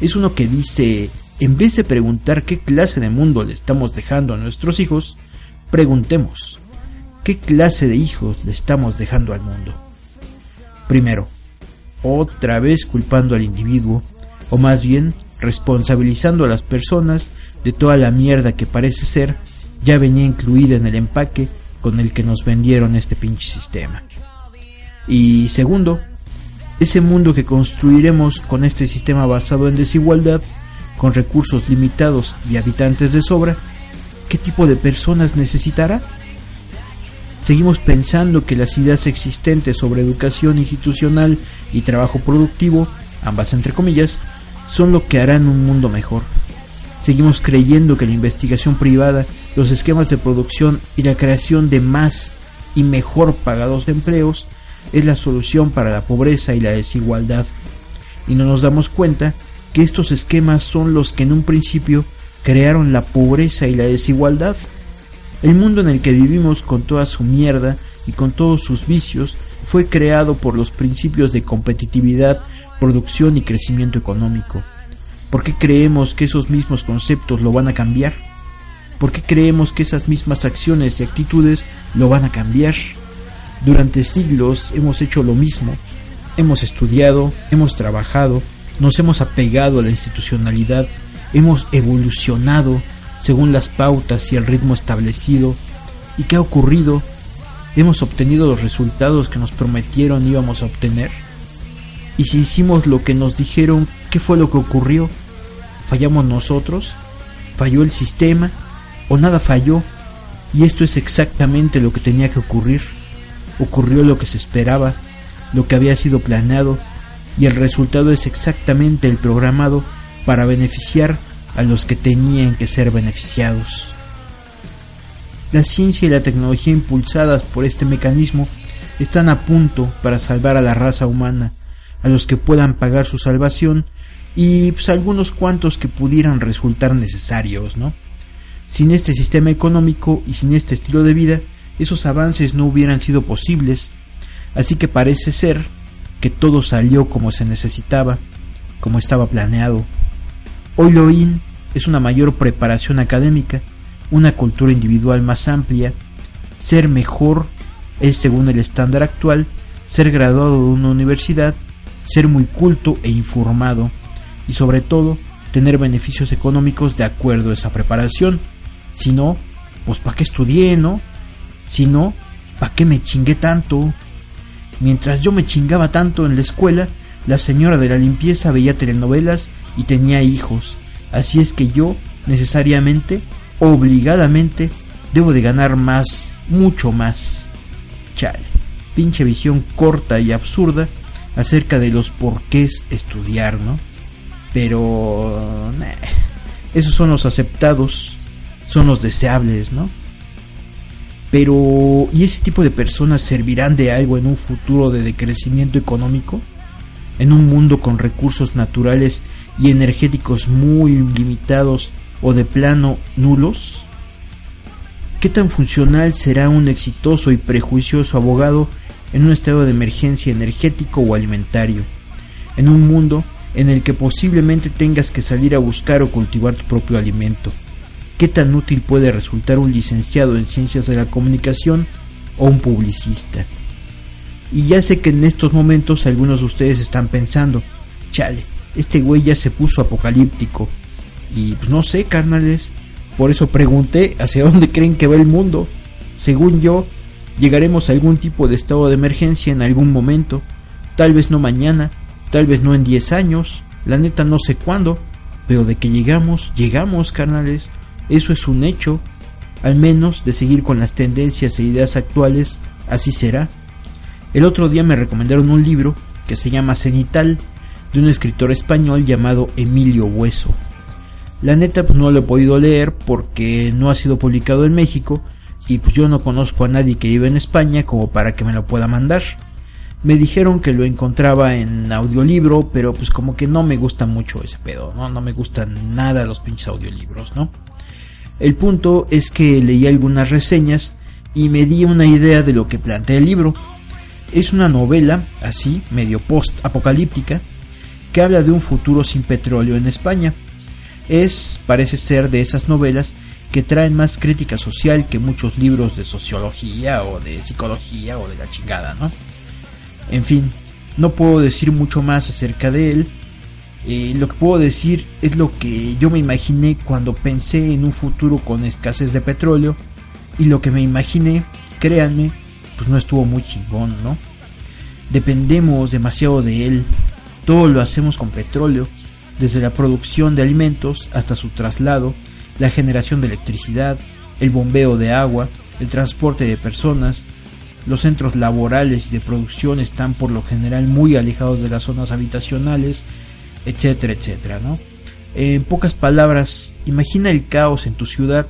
es uno que dice, en vez de preguntar qué clase de mundo le estamos dejando a nuestros hijos, preguntemos, ¿qué clase de hijos le estamos dejando al mundo? Primero, otra vez culpando al individuo, o más bien responsabilizando a las personas de toda la mierda que parece ser ya venía incluida en el empaque con el que nos vendieron este pinche sistema. Y segundo, ese mundo que construiremos con este sistema basado en desigualdad, con recursos limitados y habitantes de sobra, ¿qué tipo de personas necesitará? Seguimos pensando que las ideas existentes sobre educación institucional y trabajo productivo, ambas entre comillas, son lo que harán un mundo mejor. Seguimos creyendo que la investigación privada, los esquemas de producción y la creación de más y mejor pagados empleos es la solución para la pobreza y la desigualdad. Y no nos damos cuenta que estos esquemas son los que en un principio crearon la pobreza y la desigualdad. El mundo en el que vivimos con toda su mierda y con todos sus vicios fue creado por los principios de competitividad, producción y crecimiento económico. ¿Por qué creemos que esos mismos conceptos lo van a cambiar? ¿Por qué creemos que esas mismas acciones y actitudes lo van a cambiar? Durante siglos hemos hecho lo mismo. Hemos estudiado, hemos trabajado, nos hemos apegado a la institucionalidad, hemos evolucionado según las pautas y el ritmo establecido. ¿Y qué ha ocurrido? ¿Hemos obtenido los resultados que nos prometieron íbamos a obtener? ¿Y si hicimos lo que nos dijeron, qué fue lo que ocurrió? ¿Fallamos nosotros? ¿Falló el sistema? ¿O nada falló? Y esto es exactamente lo que tenía que ocurrir. Ocurrió lo que se esperaba, lo que había sido planeado, y el resultado es exactamente el programado para beneficiar a los que tenían que ser beneficiados. La ciencia y la tecnología impulsadas por este mecanismo están a punto para salvar a la raza humana, a los que puedan pagar su salvación y pues algunos cuantos que pudieran resultar necesarios, ¿no? Sin este sistema económico y sin este estilo de vida, esos avances no hubieran sido posibles, así que parece ser que todo salió como se necesitaba, como estaba planeado. Hoy es una mayor preparación académica, una cultura individual más amplia, ser mejor es según el estándar actual, ser graduado de una universidad, ser muy culto e informado, y sobre todo tener beneficios económicos de acuerdo a esa preparación. Si no, pues ¿para qué estudié, no? Si no, ¿para qué me chingué tanto? Mientras yo me chingaba tanto en la escuela, la señora de la limpieza veía telenovelas y tenía hijos. Así es que yo, necesariamente, obligadamente, debo de ganar más, mucho más. Chale, pinche visión corta y absurda acerca de los porqués estudiar, ¿no? Pero... esos son los aceptados, son los deseables, ¿no? Pero, ¿y ese tipo de personas servirán de algo en un futuro de decrecimiento económico? ¿En un mundo con recursos naturales y energéticos muy limitados o de plano nulos? ¿Qué tan funcional será un exitoso y prejuicioso abogado en un estado de emergencia energético o alimentario? En un mundo en el que posiblemente tengas que salir a buscar o cultivar tu propio alimento. ¿Qué tan útil puede resultar un licenciado en ciencias de la comunicación o un publicista? Y ya sé que en estos momentos algunos de ustedes están pensando, chale, este güey ya se puso apocalíptico. Y pues no sé, carnales, por eso pregunté hacia dónde creen que va el mundo. Según yo, llegaremos a algún tipo de estado de emergencia en algún momento, tal vez no mañana, Tal vez no en 10 años, la neta no sé cuándo, pero de que llegamos, llegamos, carnales. Eso es un hecho. Al menos de seguir con las tendencias e ideas actuales, así será. El otro día me recomendaron un libro que se llama Cenital, de un escritor español llamado Emilio Hueso. La neta pues no lo he podido leer porque no ha sido publicado en México y pues yo no conozco a nadie que vive en España como para que me lo pueda mandar. Me dijeron que lo encontraba en audiolibro, pero pues como que no me gusta mucho ese pedo, ¿no? No me gustan nada los pinches audiolibros, ¿no? El punto es que leí algunas reseñas y me di una idea de lo que plantea el libro. Es una novela, así, medio post-apocalíptica, que habla de un futuro sin petróleo en España. Es, parece ser, de esas novelas que traen más crítica social que muchos libros de sociología o de psicología o de la chingada, ¿no? En fin, no puedo decir mucho más acerca de él. Eh, lo que puedo decir es lo que yo me imaginé cuando pensé en un futuro con escasez de petróleo. Y lo que me imaginé, créanme, pues no estuvo muy chingón, ¿no? Dependemos demasiado de él. Todo lo hacemos con petróleo, desde la producción de alimentos hasta su traslado, la generación de electricidad, el bombeo de agua, el transporte de personas, los centros laborales y de producción están por lo general muy alejados de las zonas habitacionales, etcétera, etcétera, ¿no? En pocas palabras, imagina el caos en tu ciudad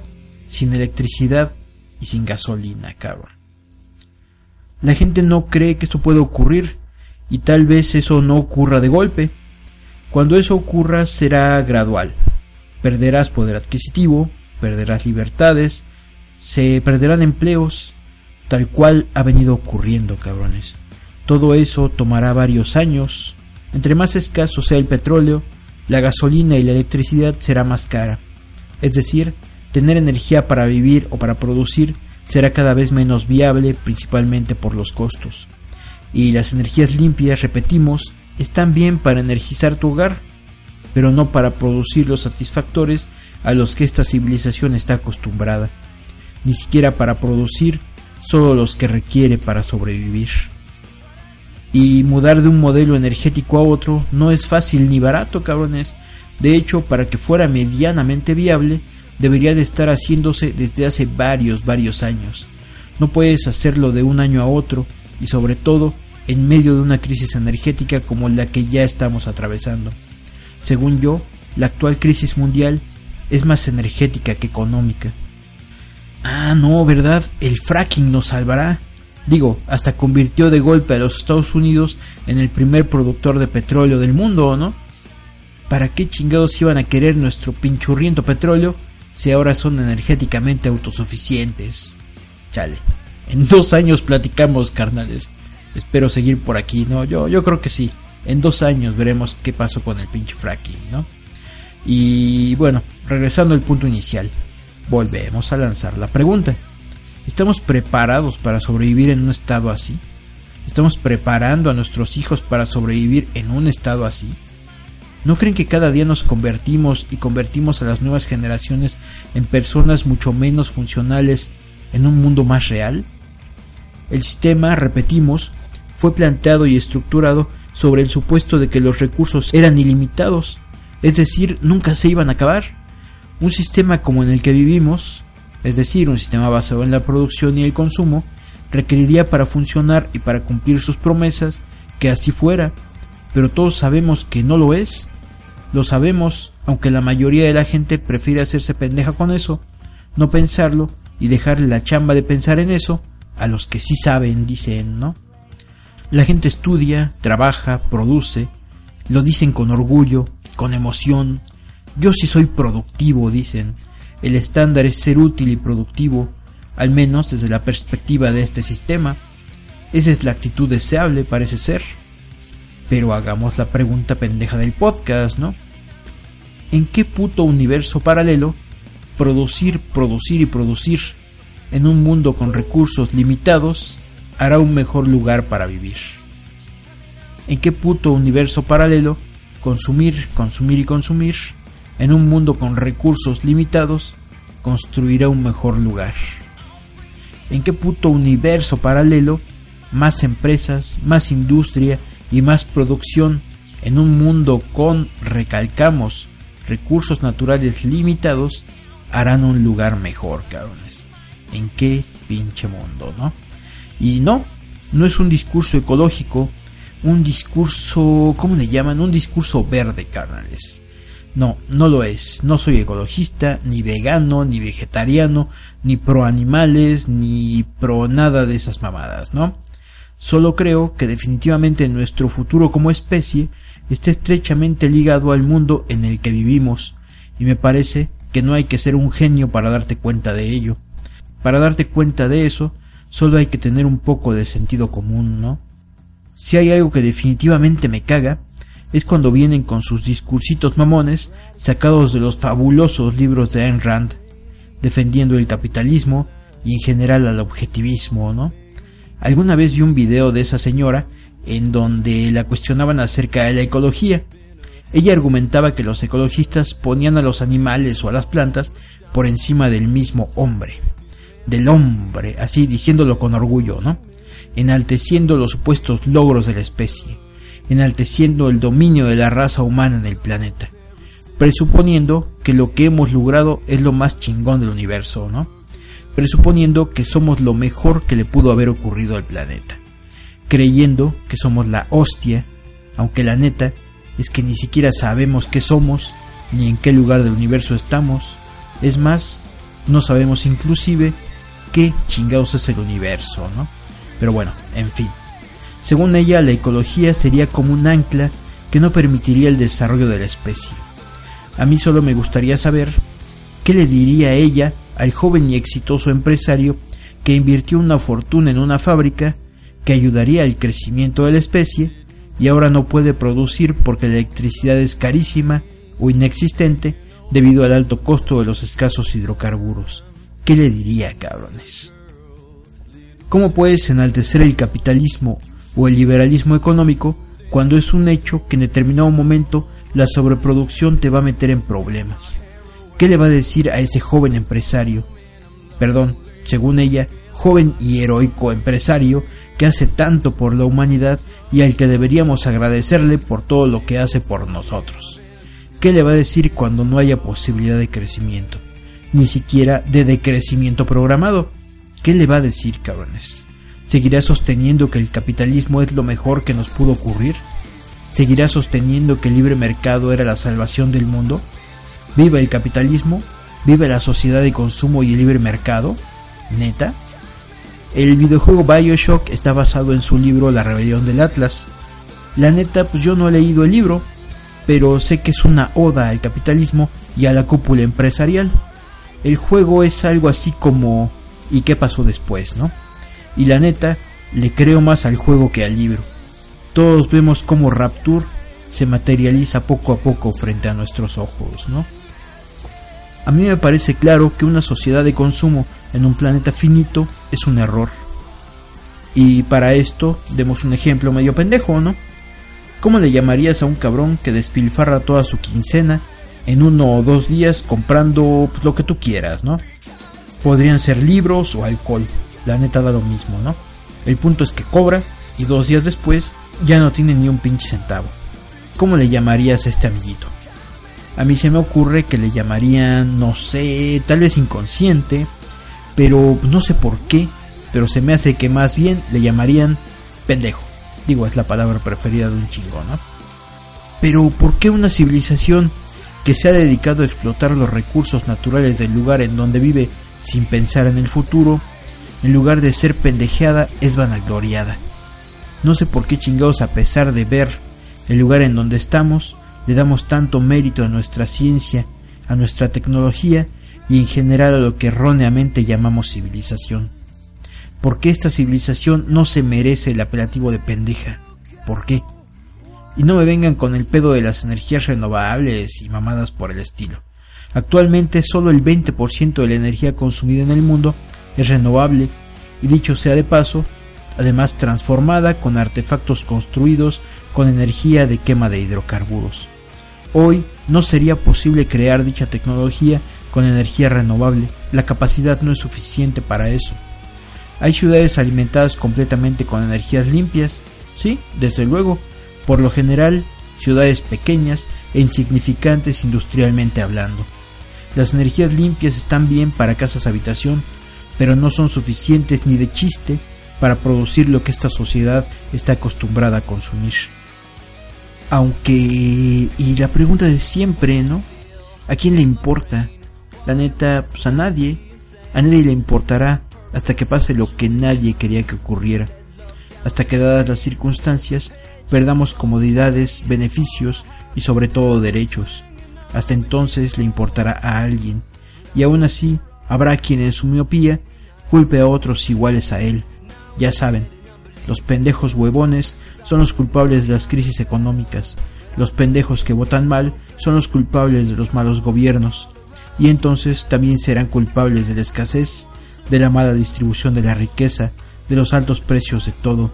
sin electricidad y sin gasolina, cabrón. La gente no cree que esto puede ocurrir y tal vez eso no ocurra de golpe. Cuando eso ocurra será gradual. Perderás poder adquisitivo, perderás libertades, se perderán empleos, tal cual ha venido ocurriendo, cabrones. Todo eso tomará varios años. Entre más escaso sea el petróleo, la gasolina y la electricidad será más cara. Es decir, tener energía para vivir o para producir será cada vez menos viable, principalmente por los costos. Y las energías limpias, repetimos, están bien para energizar tu hogar, pero no para producir los satisfactores a los que esta civilización está acostumbrada, ni siquiera para producir solo los que requiere para sobrevivir. Y mudar de un modelo energético a otro no es fácil ni barato, cabrones. De hecho, para que fuera medianamente viable, debería de estar haciéndose desde hace varios, varios años. No puedes hacerlo de un año a otro y sobre todo en medio de una crisis energética como la que ya estamos atravesando. Según yo, la actual crisis mundial es más energética que económica. Ah, no, ¿verdad? El fracking nos salvará. Digo, hasta convirtió de golpe a los Estados Unidos en el primer productor de petróleo del mundo, ¿no? ¿Para qué chingados iban a querer nuestro pinchurriento petróleo si ahora son energéticamente autosuficientes? Chale. En dos años platicamos, carnales. Espero seguir por aquí, ¿no? Yo, yo creo que sí. En dos años veremos qué pasó con el pinche fracking, ¿no? Y bueno, regresando al punto inicial volvemos a lanzar la pregunta. ¿Estamos preparados para sobrevivir en un estado así? ¿Estamos preparando a nuestros hijos para sobrevivir en un estado así? ¿No creen que cada día nos convertimos y convertimos a las nuevas generaciones en personas mucho menos funcionales en un mundo más real? El sistema, repetimos, fue planteado y estructurado sobre el supuesto de que los recursos eran ilimitados, es decir, nunca se iban a acabar. Un sistema como en el que vivimos, es decir, un sistema basado en la producción y el consumo, requeriría para funcionar y para cumplir sus promesas que así fuera, pero todos sabemos que no lo es. Lo sabemos, aunque la mayoría de la gente prefiere hacerse pendeja con eso, no pensarlo y dejarle la chamba de pensar en eso a los que sí saben, dicen, ¿no? La gente estudia, trabaja, produce, lo dicen con orgullo, con emoción. Yo sí soy productivo, dicen. El estándar es ser útil y productivo, al menos desde la perspectiva de este sistema. Esa es la actitud deseable, parece ser. Pero hagamos la pregunta pendeja del podcast, ¿no? ¿En qué puto universo paralelo producir, producir y producir en un mundo con recursos limitados hará un mejor lugar para vivir? ¿En qué puto universo paralelo consumir, consumir y consumir en un mundo con recursos limitados construirá un mejor lugar? ¿En qué puto universo paralelo más empresas, más industria y más producción en un mundo con, recalcamos, recursos naturales limitados harán un lugar mejor, cabrones? ¿En qué pinche mundo, no? Y no, no es un discurso ecológico, un discurso, ¿cómo le llaman? Un discurso verde, carnales. No, no lo es. No soy ecologista, ni vegano, ni vegetariano, ni pro animales, ni pro nada de esas mamadas, ¿no? Solo creo que definitivamente nuestro futuro como especie está estrechamente ligado al mundo en el que vivimos, y me parece que no hay que ser un genio para darte cuenta de ello. Para darte cuenta de eso, solo hay que tener un poco de sentido común, ¿no? Si hay algo que definitivamente me caga, es cuando vienen con sus discursitos mamones sacados de los fabulosos libros de Ayn Rand, defendiendo el capitalismo y en general al objetivismo, ¿no? Alguna vez vi un video de esa señora en donde la cuestionaban acerca de la ecología. Ella argumentaba que los ecologistas ponían a los animales o a las plantas por encima del mismo hombre. Del hombre, así diciéndolo con orgullo, ¿no? enalteciendo los supuestos logros de la especie, enalteciendo el dominio de la raza humana en el planeta, presuponiendo que lo que hemos logrado es lo más chingón del universo, ¿no? Presuponiendo que somos lo mejor que le pudo haber ocurrido al planeta, creyendo que somos la hostia, aunque la neta es que ni siquiera sabemos qué somos, ni en qué lugar del universo estamos, es más, no sabemos inclusive qué chingados es el universo, ¿no? Pero bueno, en fin. Según ella, la ecología sería como un ancla que no permitiría el desarrollo de la especie. A mí solo me gustaría saber qué le diría ella al joven y exitoso empresario que invirtió una fortuna en una fábrica que ayudaría al crecimiento de la especie y ahora no puede producir porque la electricidad es carísima o inexistente debido al alto costo de los escasos hidrocarburos. ¿Qué le diría, cabrones? ¿Cómo puedes enaltecer el capitalismo o el liberalismo económico cuando es un hecho que en determinado momento la sobreproducción te va a meter en problemas? ¿Qué le va a decir a ese joven empresario? Perdón, según ella, joven y heroico empresario que hace tanto por la humanidad y al que deberíamos agradecerle por todo lo que hace por nosotros. ¿Qué le va a decir cuando no haya posibilidad de crecimiento? Ni siquiera de decrecimiento programado ¿Qué le va a decir, cabrones? ¿Seguirá sosteniendo que el capitalismo es lo mejor que nos pudo ocurrir? ¿Seguirá sosteniendo que el libre mercado era la salvación del mundo? ¿Viva el capitalismo? ¿Viva la sociedad de consumo y el libre mercado? ¿Neta? El videojuego Bioshock está basado en su libro La rebelión del Atlas. La neta, pues yo no he leído el libro, pero sé que es una oda al capitalismo y a la cúpula empresarial. El juego es algo así como y qué pasó después, ¿no? Y la neta, le creo más al juego que al libro. Todos vemos cómo Rapture se materializa poco a poco frente a nuestros ojos, ¿no? A mí me parece claro que una sociedad de consumo en un planeta finito es un error. Y para esto demos un ejemplo medio pendejo, ¿no? ¿Cómo le llamarías a un cabrón que despilfarra toda su quincena en uno o dos días comprando pues, lo que tú quieras, ¿no? Podrían ser libros o alcohol. La neta da lo mismo, ¿no? El punto es que cobra y dos días después ya no tiene ni un pinche centavo. ¿Cómo le llamarías a este amiguito? A mí se me ocurre que le llamarían, no sé, tal vez inconsciente, pero no sé por qué, pero se me hace que más bien le llamarían pendejo. Digo, es la palabra preferida de un chingo, ¿no? Pero ¿por qué una civilización que se ha dedicado a explotar los recursos naturales del lugar en donde vive sin pensar en el futuro, en lugar de ser pendejeada, es vanagloriada? No sé por qué chingados a pesar de ver el lugar en donde estamos, le damos tanto mérito a nuestra ciencia, a nuestra tecnología y en general a lo que erróneamente llamamos civilización. ¿Por qué esta civilización no se merece el apelativo de pendeja? ¿Por qué? Y no me vengan con el pedo de las energías renovables y mamadas por el estilo. Actualmente solo el 20% de la energía consumida en el mundo es renovable y dicho sea de paso, además transformada con artefactos construidos con energía de quema de hidrocarburos. Hoy no sería posible crear dicha tecnología con energía renovable, la capacidad no es suficiente para eso. Hay ciudades alimentadas completamente con energías limpias, sí, desde luego, por lo general ciudades pequeñas e insignificantes industrialmente hablando. Las energías limpias están bien para casas habitación, pero no son suficientes ni de chiste para producir lo que esta sociedad está acostumbrada a consumir. Aunque... Y la pregunta de siempre, ¿no? ¿A quién le importa? La neta, pues a nadie. A nadie le importará hasta que pase lo que nadie quería que ocurriera. Hasta que dadas las circunstancias, perdamos comodidades, beneficios y sobre todo derechos. Hasta entonces le importará a alguien. Y aún así, habrá quien en su miopía culpe a otros iguales a él. Ya saben, los pendejos huevones son los culpables de las crisis económicas, los pendejos que votan mal son los culpables de los malos gobiernos, y entonces también serán culpables de la escasez, de la mala distribución de la riqueza, de los altos precios de todo.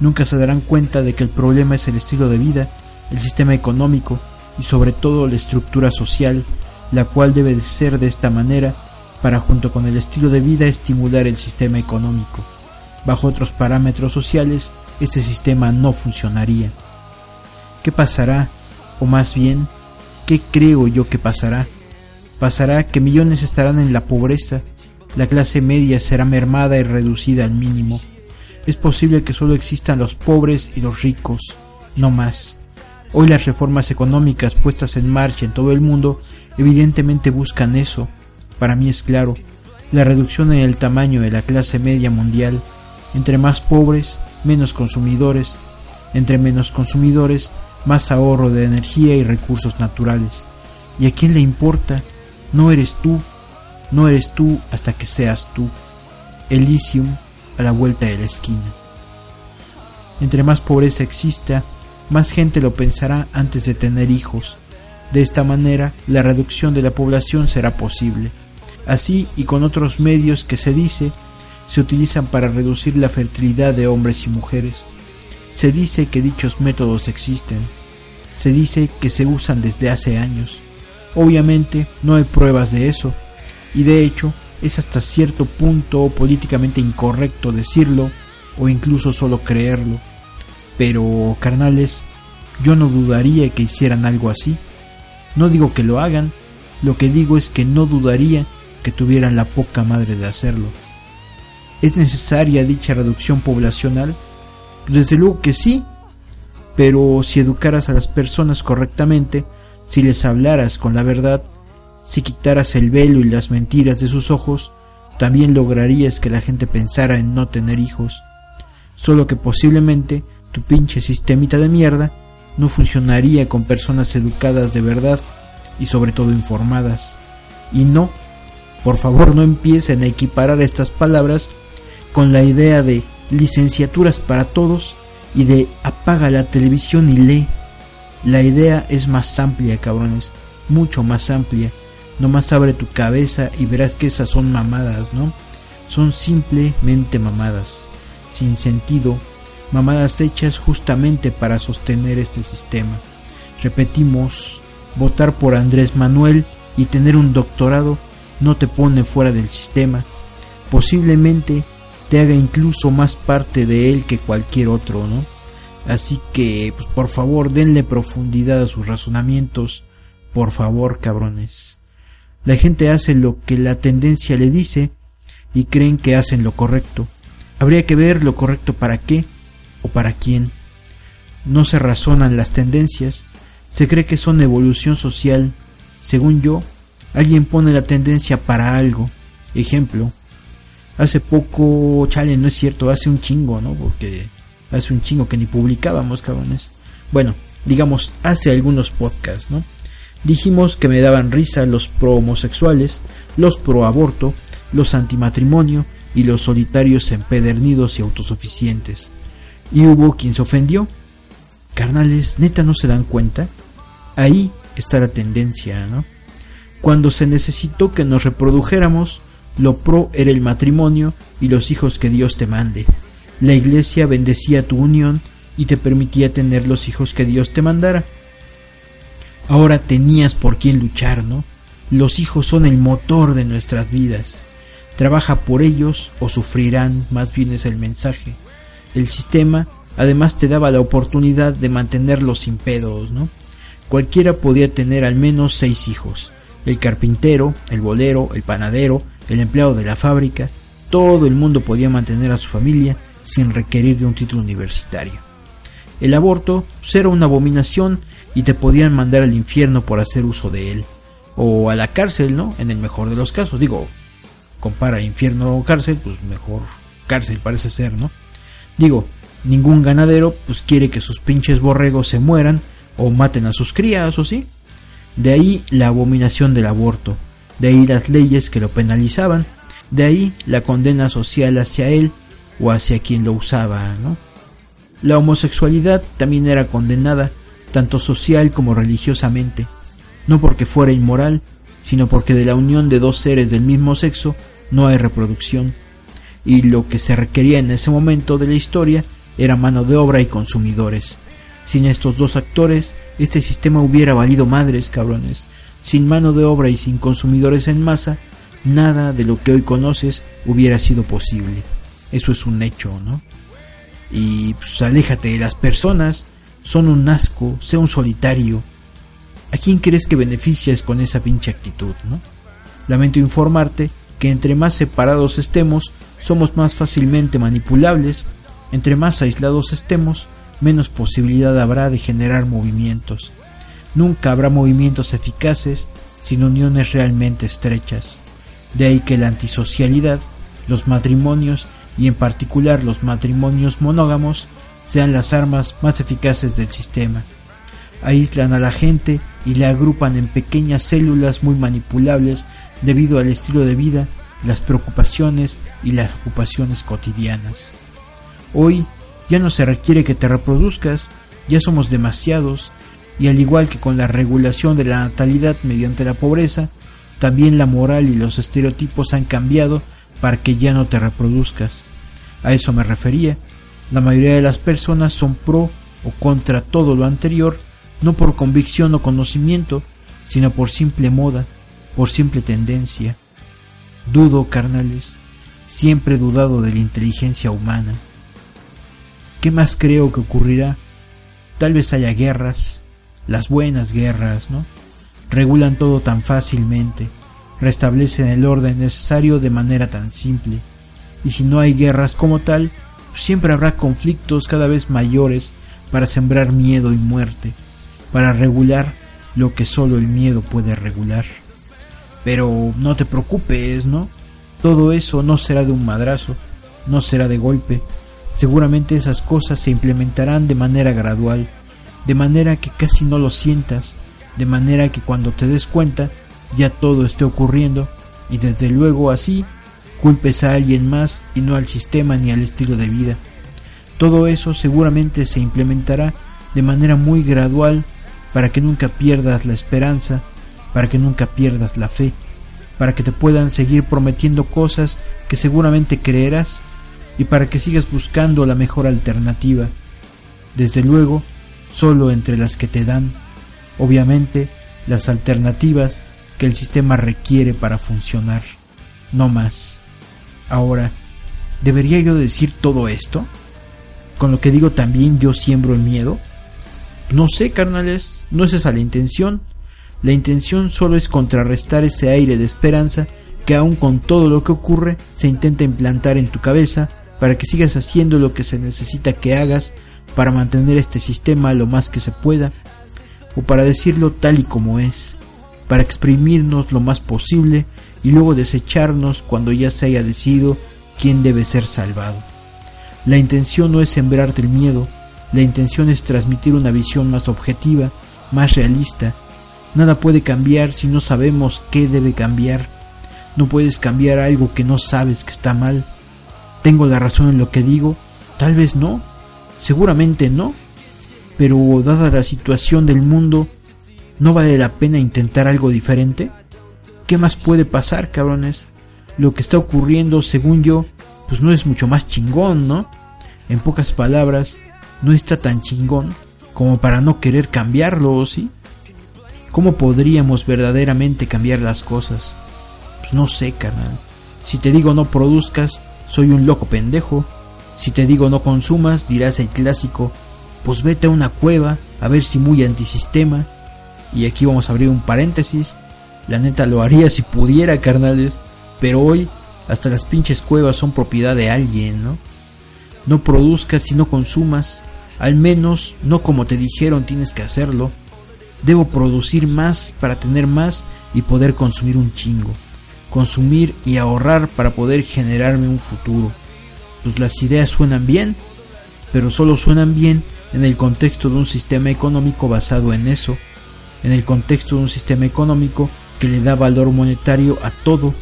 Nunca se darán cuenta de que el problema es el estilo de vida, el sistema económico y sobre todo la estructura social, la cual debe de ser de esta manera para junto con el estilo de vida estimular el sistema económico. Bajo otros parámetros sociales, este sistema no funcionaría. ¿Qué pasará? O más bien, ¿qué creo yo que pasará? Pasará que millones estarán en la pobreza, la clase media será mermada y reducida al mínimo. Es posible que solo existan los pobres y los ricos, no más. Hoy las reformas económicas puestas en marcha en todo el mundo evidentemente buscan eso. Para mí es claro, la reducción en el tamaño de la clase media mundial entre más pobres, menos consumidores, entre menos consumidores, más ahorro de energía y recursos naturales. ¿Y a quién le importa? No eres tú, no eres tú hasta que seas tú. Elysium a la vuelta de la esquina. Entre más pobreza exista, más gente lo pensará antes de tener hijos. De esta manera, la reducción de la población será posible. Así y con otros medios que se dice se utilizan para reducir la fertilidad de hombres y mujeres. Se dice que dichos métodos existen. Se dice que se usan desde hace años. Obviamente no hay pruebas de eso, y de hecho es hasta cierto punto políticamente incorrecto decirlo o incluso solo creerlo. Pero, carnales, yo no dudaría que hicieran algo así. No digo que lo hagan, lo que digo es que no dudaría que tuvieran la poca madre de hacerlo. ¿Es necesaria dicha reducción poblacional? Desde luego que sí, pero si educaras a las personas correctamente, si les hablaras con la verdad, si quitaras el velo y las mentiras de sus ojos, también lograrías que la gente pensara en no tener hijos. Solo que posiblemente tu pinche sistemita de mierda no funcionaría con personas educadas de verdad y sobre todo informadas. Y no, por favor no empiecen a equiparar estas palabras con la idea de licenciaturas para todos y de apaga la televisión y lee. La idea es más amplia, cabrones, mucho más amplia. Nomás abre tu cabeza y verás que esas son mamadas, ¿no? Son simplemente mamadas, sin sentido, mamadas hechas justamente para sostener este sistema. Repetimos, votar por Andrés Manuel y tener un doctorado no te pone fuera del sistema. Posiblemente te haga incluso más parte de él que cualquier otro, ¿no? Así que, pues, por favor, denle profundidad a sus razonamientos, por favor, cabrones. La gente hace lo que la tendencia le dice y creen que hacen lo correcto. Habría que ver lo correcto para qué o para quién. No se razonan las tendencias, se cree que son evolución social. Según yo, alguien pone la tendencia para algo. Ejemplo, hace poco, chale, no es cierto, hace un chingo, ¿no? Porque hace un chingo que ni publicábamos, cabrones. Bueno, digamos, hace algunos podcasts, ¿no? Dijimos que me daban risa los pro homosexuales, los pro aborto, los antimatrimonio y los solitarios empedernidos y autosuficientes. Y hubo quien se ofendió. Carnales, neta no se dan cuenta. Ahí está la tendencia, ¿no? Cuando se necesitó que nos reprodujéramos, lo pro era el matrimonio y los hijos que Dios te mande. La iglesia bendecía tu unión y te permitía tener los hijos que Dios te mandara. Ahora tenías por quién luchar, ¿no? Los hijos son el motor de nuestras vidas. Trabaja por ellos o sufrirán, más bien es el mensaje. El sistema además te daba la oportunidad de mantenerlos sin pedos, ¿no? Cualquiera podía tener al menos seis hijos. El carpintero, el bolero, el panadero, el empleado de la fábrica, todo el mundo podía mantener a su familia sin requerir de un título universitario. El aborto era una abominación y te podían mandar al infierno por hacer uso de él. O a la cárcel, ¿no? En el mejor de los casos. Digo, compara infierno o cárcel, pues mejor cárcel parece ser, ¿no? Digo, ningún ganadero pues quiere que sus pinches borregos se mueran o maten a sus crías o sí. De ahí la abominación del aborto, de ahí las leyes que lo penalizaban, de ahí la condena social hacia él o hacia quien lo usaba, ¿no? La homosexualidad también era condenada, tanto social como religiosamente, no porque fuera inmoral, sino porque de la unión de dos seres del mismo sexo no hay reproducción, y lo que se requería en ese momento de la historia era mano de obra y consumidores. Sin estos dos actores, este sistema hubiera valido madres, cabrones. Sin mano de obra y sin consumidores en masa, nada de lo que hoy conoces hubiera sido posible. Eso es un hecho, ¿no? Y pues aléjate de las personas, son un asco, sea un solitario. ¿A quién crees que beneficias con esa pinche actitud, no? Lamento informarte que entre más separados estemos, somos más fácilmente manipulables, entre más aislados estemos, menos posibilidad habrá de generar movimientos. Nunca habrá movimientos eficaces sin uniones realmente estrechas. De ahí que la antisocialidad, los matrimonios y en particular los matrimonios monógamos sean las armas más eficaces del sistema. Aíslan a la gente y la agrupan en pequeñas células muy manipulables debido al estilo de vida, las preocupaciones y las ocupaciones cotidianas. Hoy ya no se requiere que te reproduzcas, ya somos demasiados, y al igual que con la regulación de la natalidad mediante la pobreza, también la moral y los estereotipos han cambiado para que ya no te reproduzcas. A eso me refería. La mayoría de las personas son pro o contra todo lo anterior, no por convicción o conocimiento, sino por simple moda, por simple tendencia. Dudo, carnales, siempre he dudado de la inteligencia humana. ¿Qué más creo que ocurrirá? Tal vez haya guerras, las buenas guerras, ¿no? Regulan todo tan fácilmente, restablecen el orden necesario de manera tan simple. Y si no hay guerras como tal, siempre habrá conflictos cada vez mayores para sembrar miedo y muerte, para regular lo que solo el miedo puede regular. Pero no te preocupes, ¿no? Todo eso no será de un madrazo, no será de golpe. Seguramente esas cosas se implementarán de manera gradual, de manera que casi no lo sientas, de manera que cuando te des cuenta ya todo esté ocurriendo y desde luego así culpes a alguien más y no al sistema ni al estilo de vida. Todo eso seguramente se implementará de manera muy gradual para que nunca pierdas la esperanza, para que nunca pierdas la fe, para que te puedan seguir prometiendo cosas que seguramente creerás y para que sigas buscando la mejor alternativa. Desde luego, solo entre las que te dan, obviamente, las alternativas que el sistema requiere para funcionar, no más. Ahora, ¿Debería yo decir todo esto? Con lo que digo también yo siembro el miedo. No sé, carnales, no es esa la intención. La intención solo es contrarrestar ese aire de esperanza que aun con todo lo que ocurre se intenta implantar en tu cabeza para que sigas haciendo lo que se necesita que hagas para mantener este sistema lo más que se pueda, o para decirlo tal y como es, para exprimirnos lo más posible y luego desecharnos cuando ya se haya decidido quién debe ser salvado. La intención no es sembrarte el miedo, la intención es transmitir una visión más objetiva, más realista. Nada puede cambiar si no sabemos qué debe cambiar. No puedes cambiar algo que no sabes que está mal. ¿Tengo la razón en lo que digo? Tal vez no. Seguramente no. Pero dada la situación del mundo, ¿no vale la pena intentar algo diferente? ¿Qué más puede pasar, cabrones? Lo que está ocurriendo, según yo, pues no es mucho más chingón, ¿no? En pocas palabras, no está tan chingón como para no querer cambiarlo, ¿sí? ¿Cómo podríamos verdaderamente cambiar las cosas? Pues no sé, carnal. Si te digo no produzcas, soy un loco pendejo. Si te digo no consumas, dirás el clásico, pues vete a una cueva a ver si muy antisistema. Y aquí vamos a abrir un paréntesis. La neta lo haría si pudiera, carnales. Pero hoy hasta las pinches cuevas son propiedad de alguien, ¿no? No produzcas y no consumas. Al menos no como te dijeron tienes que hacerlo. Debo producir más para tener más y poder consumir un chingo. Consumir y ahorrar para poder generarme un futuro. Pues las ideas suenan bien, pero solo suenan bien en el contexto de un sistema económico basado en eso, en el contexto de un sistema económico que le da valor monetario a todo,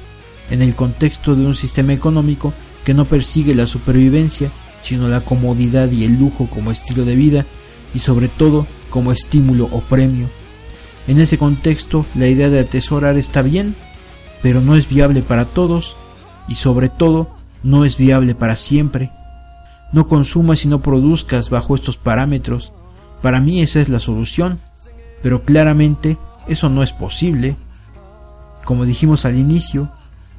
en el contexto de un sistema económico que no persigue la supervivencia, sino la comodidad y el lujo como estilo de vida y sobre todo como estímulo o premio. En ese contexto, la idea de atesorar está bien, pero no es viable para todos y sobre todo no es viable para siempre. No consumas y no produzcas bajo estos parámetros. Para mí esa es la solución, pero claramente eso no es posible. Como dijimos al inicio,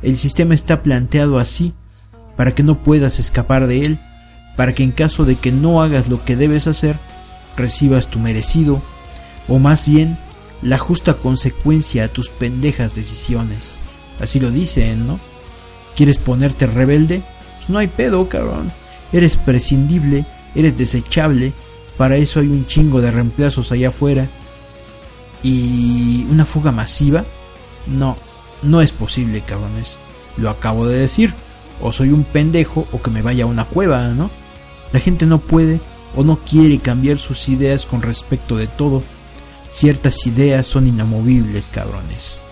el sistema está planteado así para que no puedas escapar de él, para que en caso de que no hagas lo que debes hacer, recibas tu merecido, o más bien la justa consecuencia a tus pendejas decisiones. Así lo dicen, ¿no? ¿Quieres ponerte rebelde? Pues no hay pedo, cabrón. Eres prescindible, eres desechable, para eso hay un chingo de reemplazos allá afuera. ¿Y una fuga masiva? No, no es posible, cabrones. Lo acabo de decir. O soy un pendejo o que me vaya a una cueva, ¿no? La gente no puede o no quiere cambiar sus ideas con respecto de todo. Ciertas ideas son inamovibles, cabrones.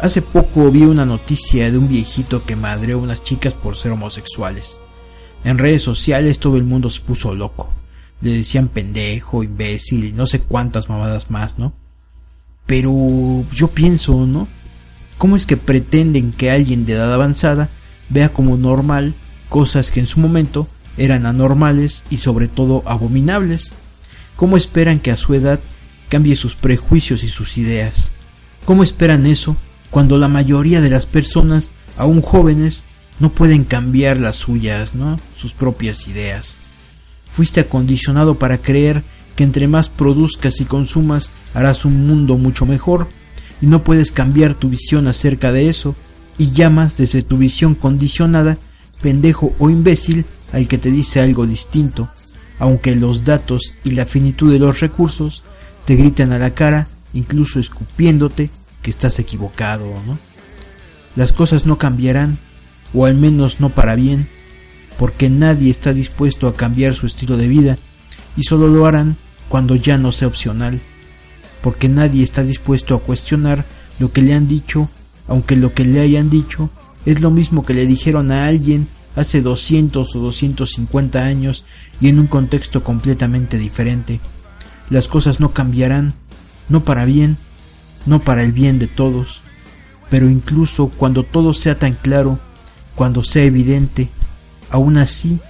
Hace poco vi una noticia de un viejito que madreó a unas chicas por ser homosexuales. En redes sociales todo el mundo se puso loco. Le decían pendejo, imbécil y no sé cuántas mamadas más, ¿no? Pero yo pienso, ¿no? ¿Cómo es que pretenden que alguien de edad avanzada vea como normal cosas que en su momento eran anormales y sobre todo abominables? ¿Cómo esperan que a su edad cambie sus prejuicios y sus ideas? ¿Cómo esperan eso cuando la mayoría de las personas, aún jóvenes, no pueden cambiar las suyas, ¿no? Sus propias ideas. Fuiste acondicionado para creer que entre más produzcas y consumas harás un mundo mucho mejor y no puedes cambiar tu visión acerca de eso y llamas desde tu visión condicionada pendejo o imbécil al que te dice algo distinto, aunque los datos y la finitud de los recursos te griten a la cara, incluso escupiéndote que estás equivocado, ¿no? Las cosas no cambiarán, o al menos no para bien, porque nadie está dispuesto a cambiar su estilo de vida y solo lo harán cuando ya no sea opcional porque nadie está dispuesto a cuestionar lo que le han dicho, aunque lo que le hayan dicho es lo mismo que le dijeron a alguien hace 200 o 250 años y en un contexto completamente diferente. Las cosas no cambiarán, no para bien, no para el bien de todos, pero incluso cuando todo sea tan claro, cuando sea evidente, aún así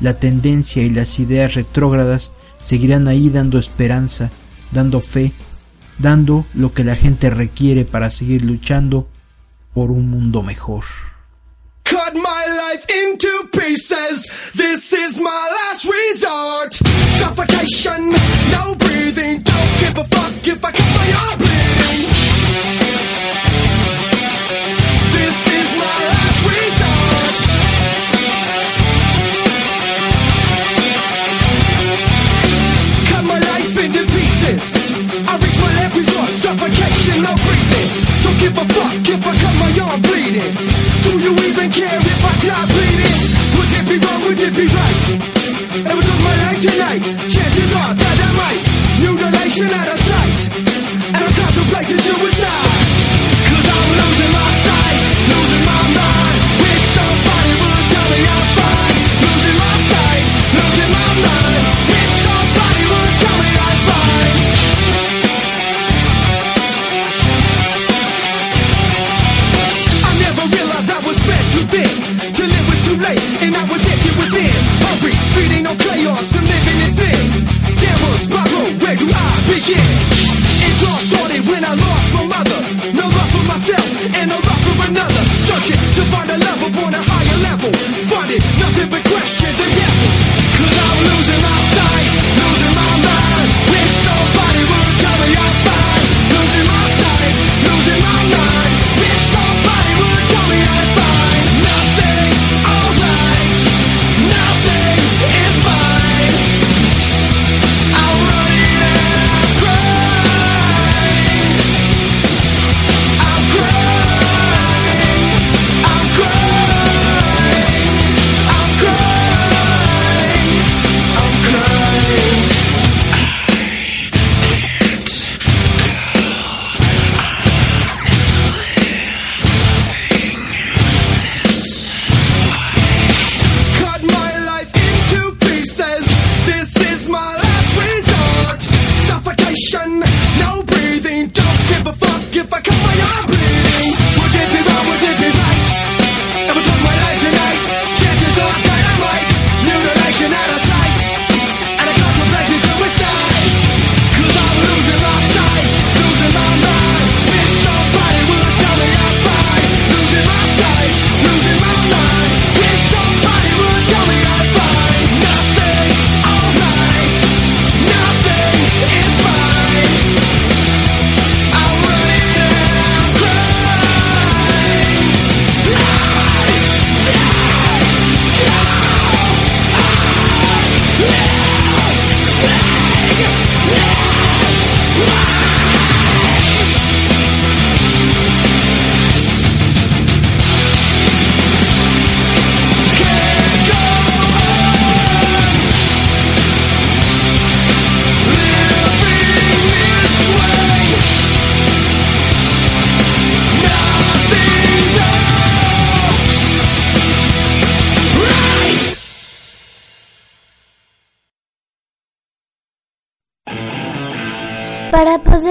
la tendencia y las ideas retrógradas seguirán ahí dando esperanza, dando fe, dando lo que la gente requiere para seguir luchando por un mundo mejor. Cut my life into pieces. This is my last resort. Suffocation, no breathing. Don't give a fuck if I cut my arm bleeding. This is my last resort. Cut my life into pieces. I reach my last resort. Suffocation, no breathing. Don't give a fuck if I cut my arm bleeding. Do you even care if I die bleeding? Would it be wrong? Would it be right? Every time my life tonight, chances are that I might mutilation out of sight, and I contemplated suicide. Empty within. Hungry, feeding on chaos, and living in sin. Terror spiral, where do I begin? It all started when I lost my mother. No love for myself, and no love for another. Searching to find a love upon a higher level. Finding nothing but questions and devils. Cause I'm losing my sight, losing my mind. Wish somebody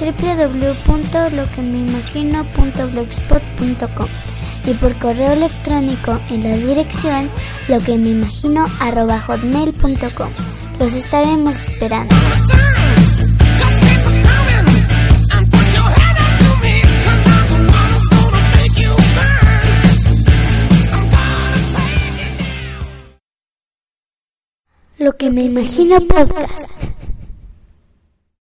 www.loquemeimagino.blogspot.com y por correo electrónico en la dirección lo que me imagino arroba hotmail.com. Los estaremos esperando. Lo que me imagino podcast.